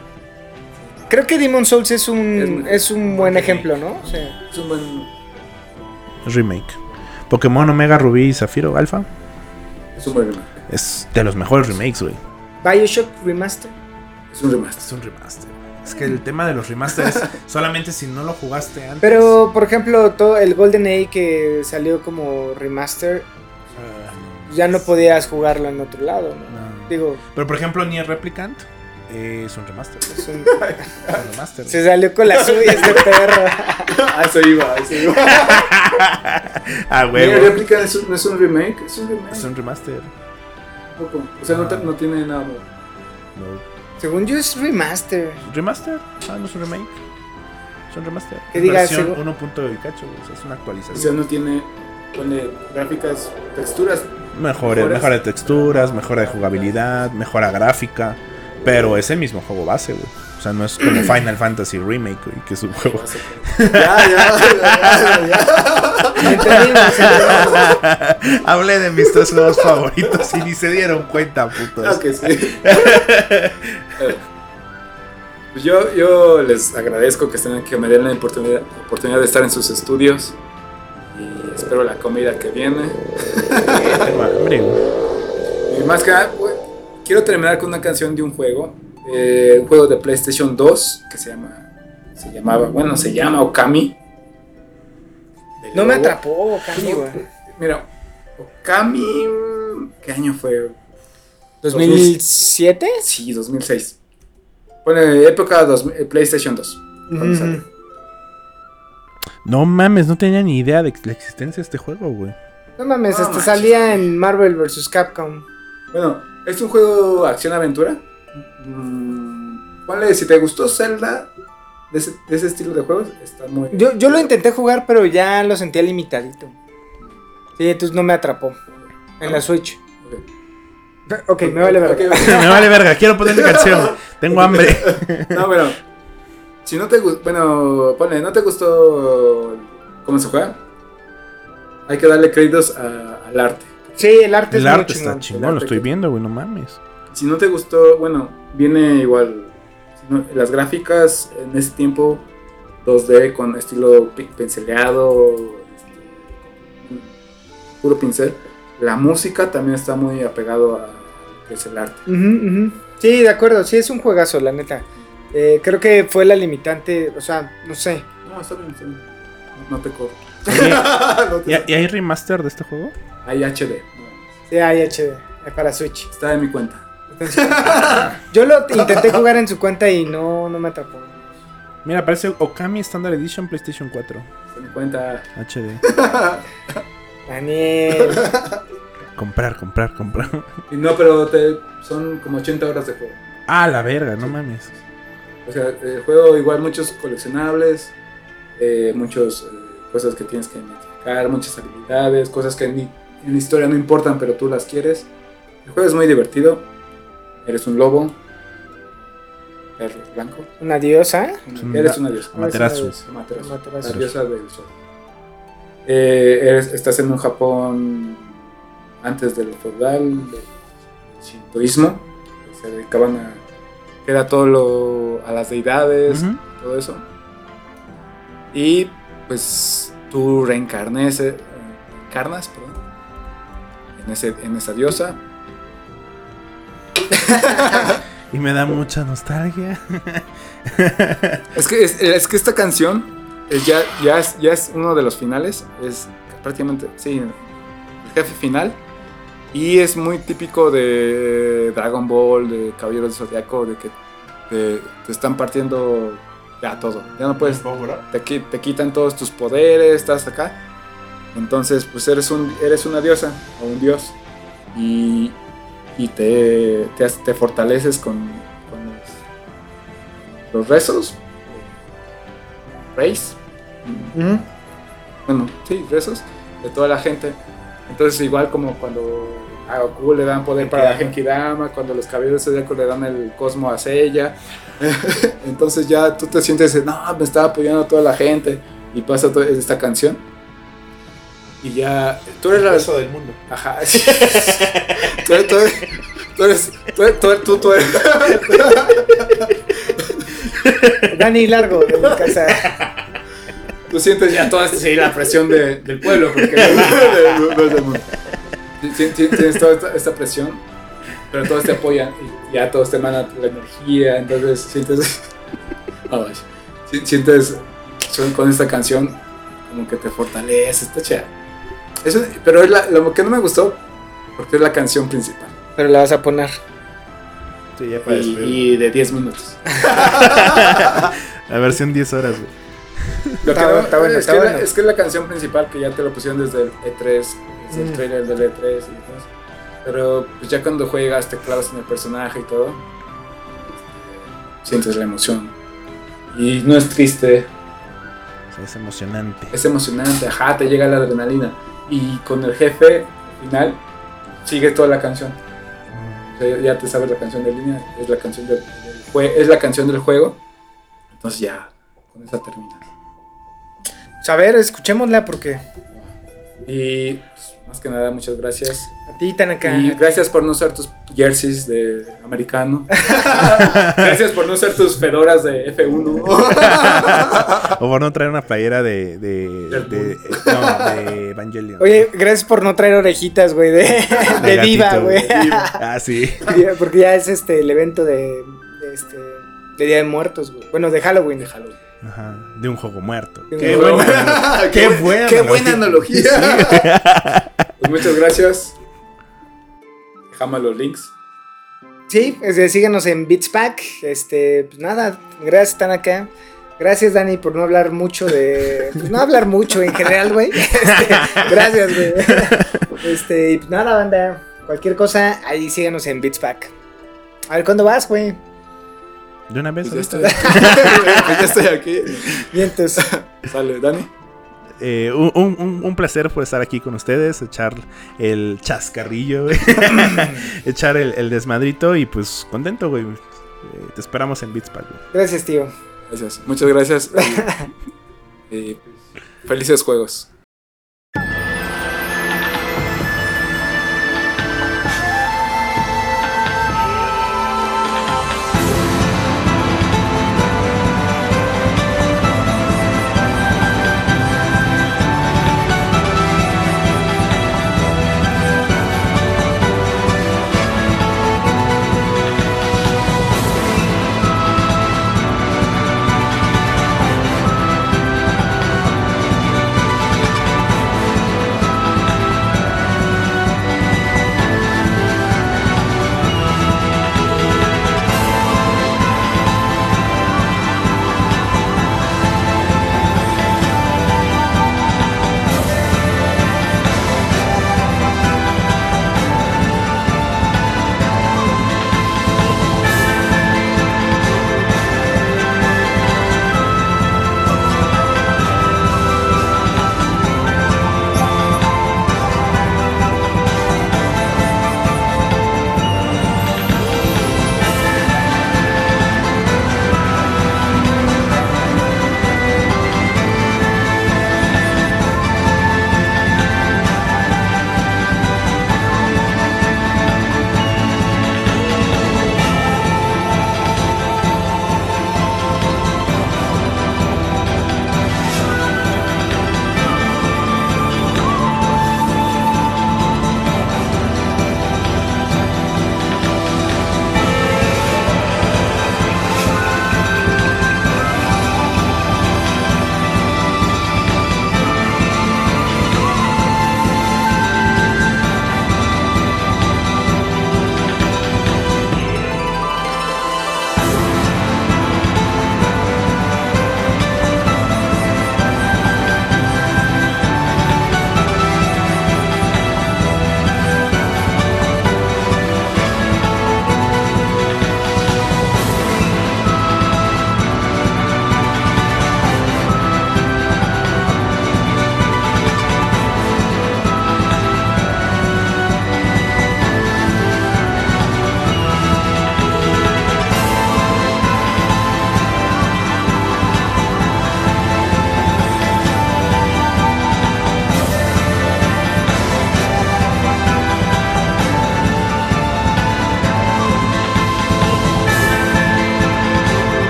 Creo que Demon Souls es un, es un buen ejemplo, ¿no? O sea, es un buen. Remake. Pokémon Omega Rubí y Zafiro Alpha. Es un buen remake. Es de los mejores remakes, güey. Bioshock Remaster. Es un remaster. Es un remaster. Es que el tema de los remasters solamente si no lo jugaste antes. Pero, por ejemplo, todo el Golden Age que salió como remaster, Ah, ya no podías jugarlo en otro lado, ¿no? no. Digo, Pero por ejemplo, Nier Replicant eh, es un remaster. es un- Es un remaster. se salió con la suya este perro. Ah, eso iba, eso iba. ah, Nier huevo. Replicant es un- no es un remake, es un remake. Es un remaster. Poco. O sea, no, te- no tiene nada. nuevo. No. Según yo es remaster. ¿Remaster? Ah, no es un remake. Es un remaster. Que diga, versión segu- 1. punto y cacho, o sea, es una O sea, actualización. no tiene. Pone gráficas, texturas. Mejora, mejoras. mejora de texturas, mejora de jugabilidad, mejora gráfica. Pero es el mismo juego base, güey. O sea, no es como Final Fantasy Remake, güey, que es un juego. Ya, ya, ya, ya. Hablé de mis tres juegos favoritos y ni se dieron cuenta, putos. Claro que sí. Pues yo, yo les agradezco que estén que me den la oportunidad, oportunidad de estar en sus estudios. Y espero la comida que viene. Y más que nada, quiero terminar con una canción de un juego. Eh, un juego de PlayStation 2 que se llama. Se llamaba, bueno, se llama Okami. No me atrapó, Cami, güey. Mira, Okami. ¿Qué año fue? ¿2007? Sí, 2006. Pone época dos- eh, PlayStation 2. cuando Ujú. sale. No mames, no tenía ni idea de la existencia de este juego, güey. No mames, No este manches. salía en Marvel vs. Capcom. Bueno, es un juego acción-aventura. Mm, ponle, si te gustó Zelda, de ese, de ese estilo de juegos, está muy. Yo, yo lo intenté jugar, pero ya lo sentía limitadito. Sí, entonces no me atrapó. En la Switch. Ok, me vale ver. Ok, Me vale verga, quiero ponerle canción. Tengo hambre. No, bueno. Si no te gustó. Bueno, ponle, ¿no te gustó cómo se juega? Hay que darle créditos a- al arte. Sí, el arte El es muy arte está chingón. chingón, El lo estoy que- viendo, güey, no mames. Si no te gustó, bueno, viene igual. no- las gráficas en ese tiempo 2D con estilo pi- pinceleado, este, puro pincel. La música también está muy apegado a lo que es el arte. Ujú. Sí, de acuerdo, sí, es un juegazo, la neta. Eh, creo que fue la limitante, o sea, no sé. No, está bien, está bien. No te corro. Oye, No te- ¿Y, y hay remaster de este juego? Hay HD. Sí, hay HD, para Switch. Está en mi cuenta. Yo lo intenté jugar en su cuenta y no, no me atrapó. Mira, aparece Okami Standard Edition PlayStation 4 Está en mi cuenta. HD. Daniel. Comprar, comprar, comprar. Y no, pero te, son como 80 horas de juego. Ah, la verga, no mames. O sea, el juego igual muchos coleccionables, eh, muchas cosas que tienes que identificar, muchas habilidades, cosas que en, en la historia no importan, pero tú las quieres. El juego es muy divertido. Eres un lobo, perro blanco. Una diosa. Eres una diosa. Amaterasu. Amaterasu. Amaterasu. La diosa del sol. Eh, eres- estás en un Japón antes de lo feudal, del shintoísmo. Se dedicaban a. Era todo lo. a las deidades, todo eso. Y pues tú reencarnes, eh, encarnas, perdón, en, ese, en esa diosa. Y me da mucha nostalgia. Es que, es, es que esta canción es ya, ya, es, ya es uno de los finales. Es prácticamente, sí, el jefe final. Y es muy típico de Dragon Ball, de Caballeros del Zodiaco, de que te, te están partiendo ya todo. Ya no puedes, te, te quitan todos tus poderes, estás acá. Entonces, pues eres, un, eres una diosa o un dios. Y, y te, te, fortaleces con, con los, los rezos. Reis. Ujú. Bueno, sí, rezos de toda la gente. Entonces, igual como cuando a Goku le dan poder para la Genkidama, cuando los caballeros del Zodiaco le dan el cosmo a Seiya. Entonces ya tú te sientes, no, me está apoyando toda la gente. Y pasa toda esta canción. Y ya, tú eres la... del mundo. Ajá. sí. tú, eres- tú eres- tú eres... Tú, eres- tú, eres- tú- tú eres... Dani Largo de mi casa. Tú sientes ya toda sí, la presión de- del pueblo, porque no, no- no es del mundo. Tienes toda esta, esta presión, pero todos te apoyan y ya todos te mandan la energía, entonces sientes. Oh, sientes con esta canción como que te fortalece, está chida. Eso, pero es la- lo que no me gustó, porque es la canción principal Pero la vas a poner. Sí, ya para y, y de 10 minutos. La versión 10 horas, güey. Lo que Está no- bueno, está bueno, es, está que bueno. La, es que la canción principal que ya te lo pusieron desde el E3, desde Mm. el trailer del E3 y demás. Pero pues ya cuando juegas te clavas en el personaje y todo, este, sientes la emoción. Y no es triste, O sea, es emocionante. es emocionante, ajá, te llega la adrenalina. Y con el jefe final, sigue toda la canción. O sea, ya te sabes la canción de línea, es la canción del, del es la canción del juego. Entonces ya, con esa terminas. Pues, a ver, escuchémosla porque Y más que nada, muchas gracias. a ti, Tanaka. Y gracias por no usar tus jerseys de americano. gracias por no usar tus fedoras de F1. O por no traer una playera de. de, de, no, de Evangelion. Oye, gracias por no traer orejitas, güey, de, de gatito, diva, güey. Ah, sí. Porque ya es este el evento de, de este de Día de Muertos, güey. Bueno, de Halloween. De Halloween. Ajá, de un juego muerto. Qué juego buena, qué, qué buena qué buena analogía. Pues muchas gracias. Dejamos los links. Sí, este, síganos en Beatspack. Este, pues nada, gracias, Tanaka. Gracias, Dani, por no hablar mucho de. Pues no hablar mucho en general, güey. Este, gracias, güey. Este, y pues nada, banda. Cualquier cosa, ahí síganos en Beatspack. A ver, ¿cuándo vas, güey? De una vez. Pues ya estoy, pues ya estoy aquí. Vientos. Sale, Dani. Eh, un, un- un- placer por estar aquí con ustedes, echar el chascarrillo, güey. echar el, el desmadrito y pues contento, güey. Eh, te esperamos en Beatspack, güey. Gracias, tío. Gracias. Muchas gracias. Y, y, pues, felices juegos.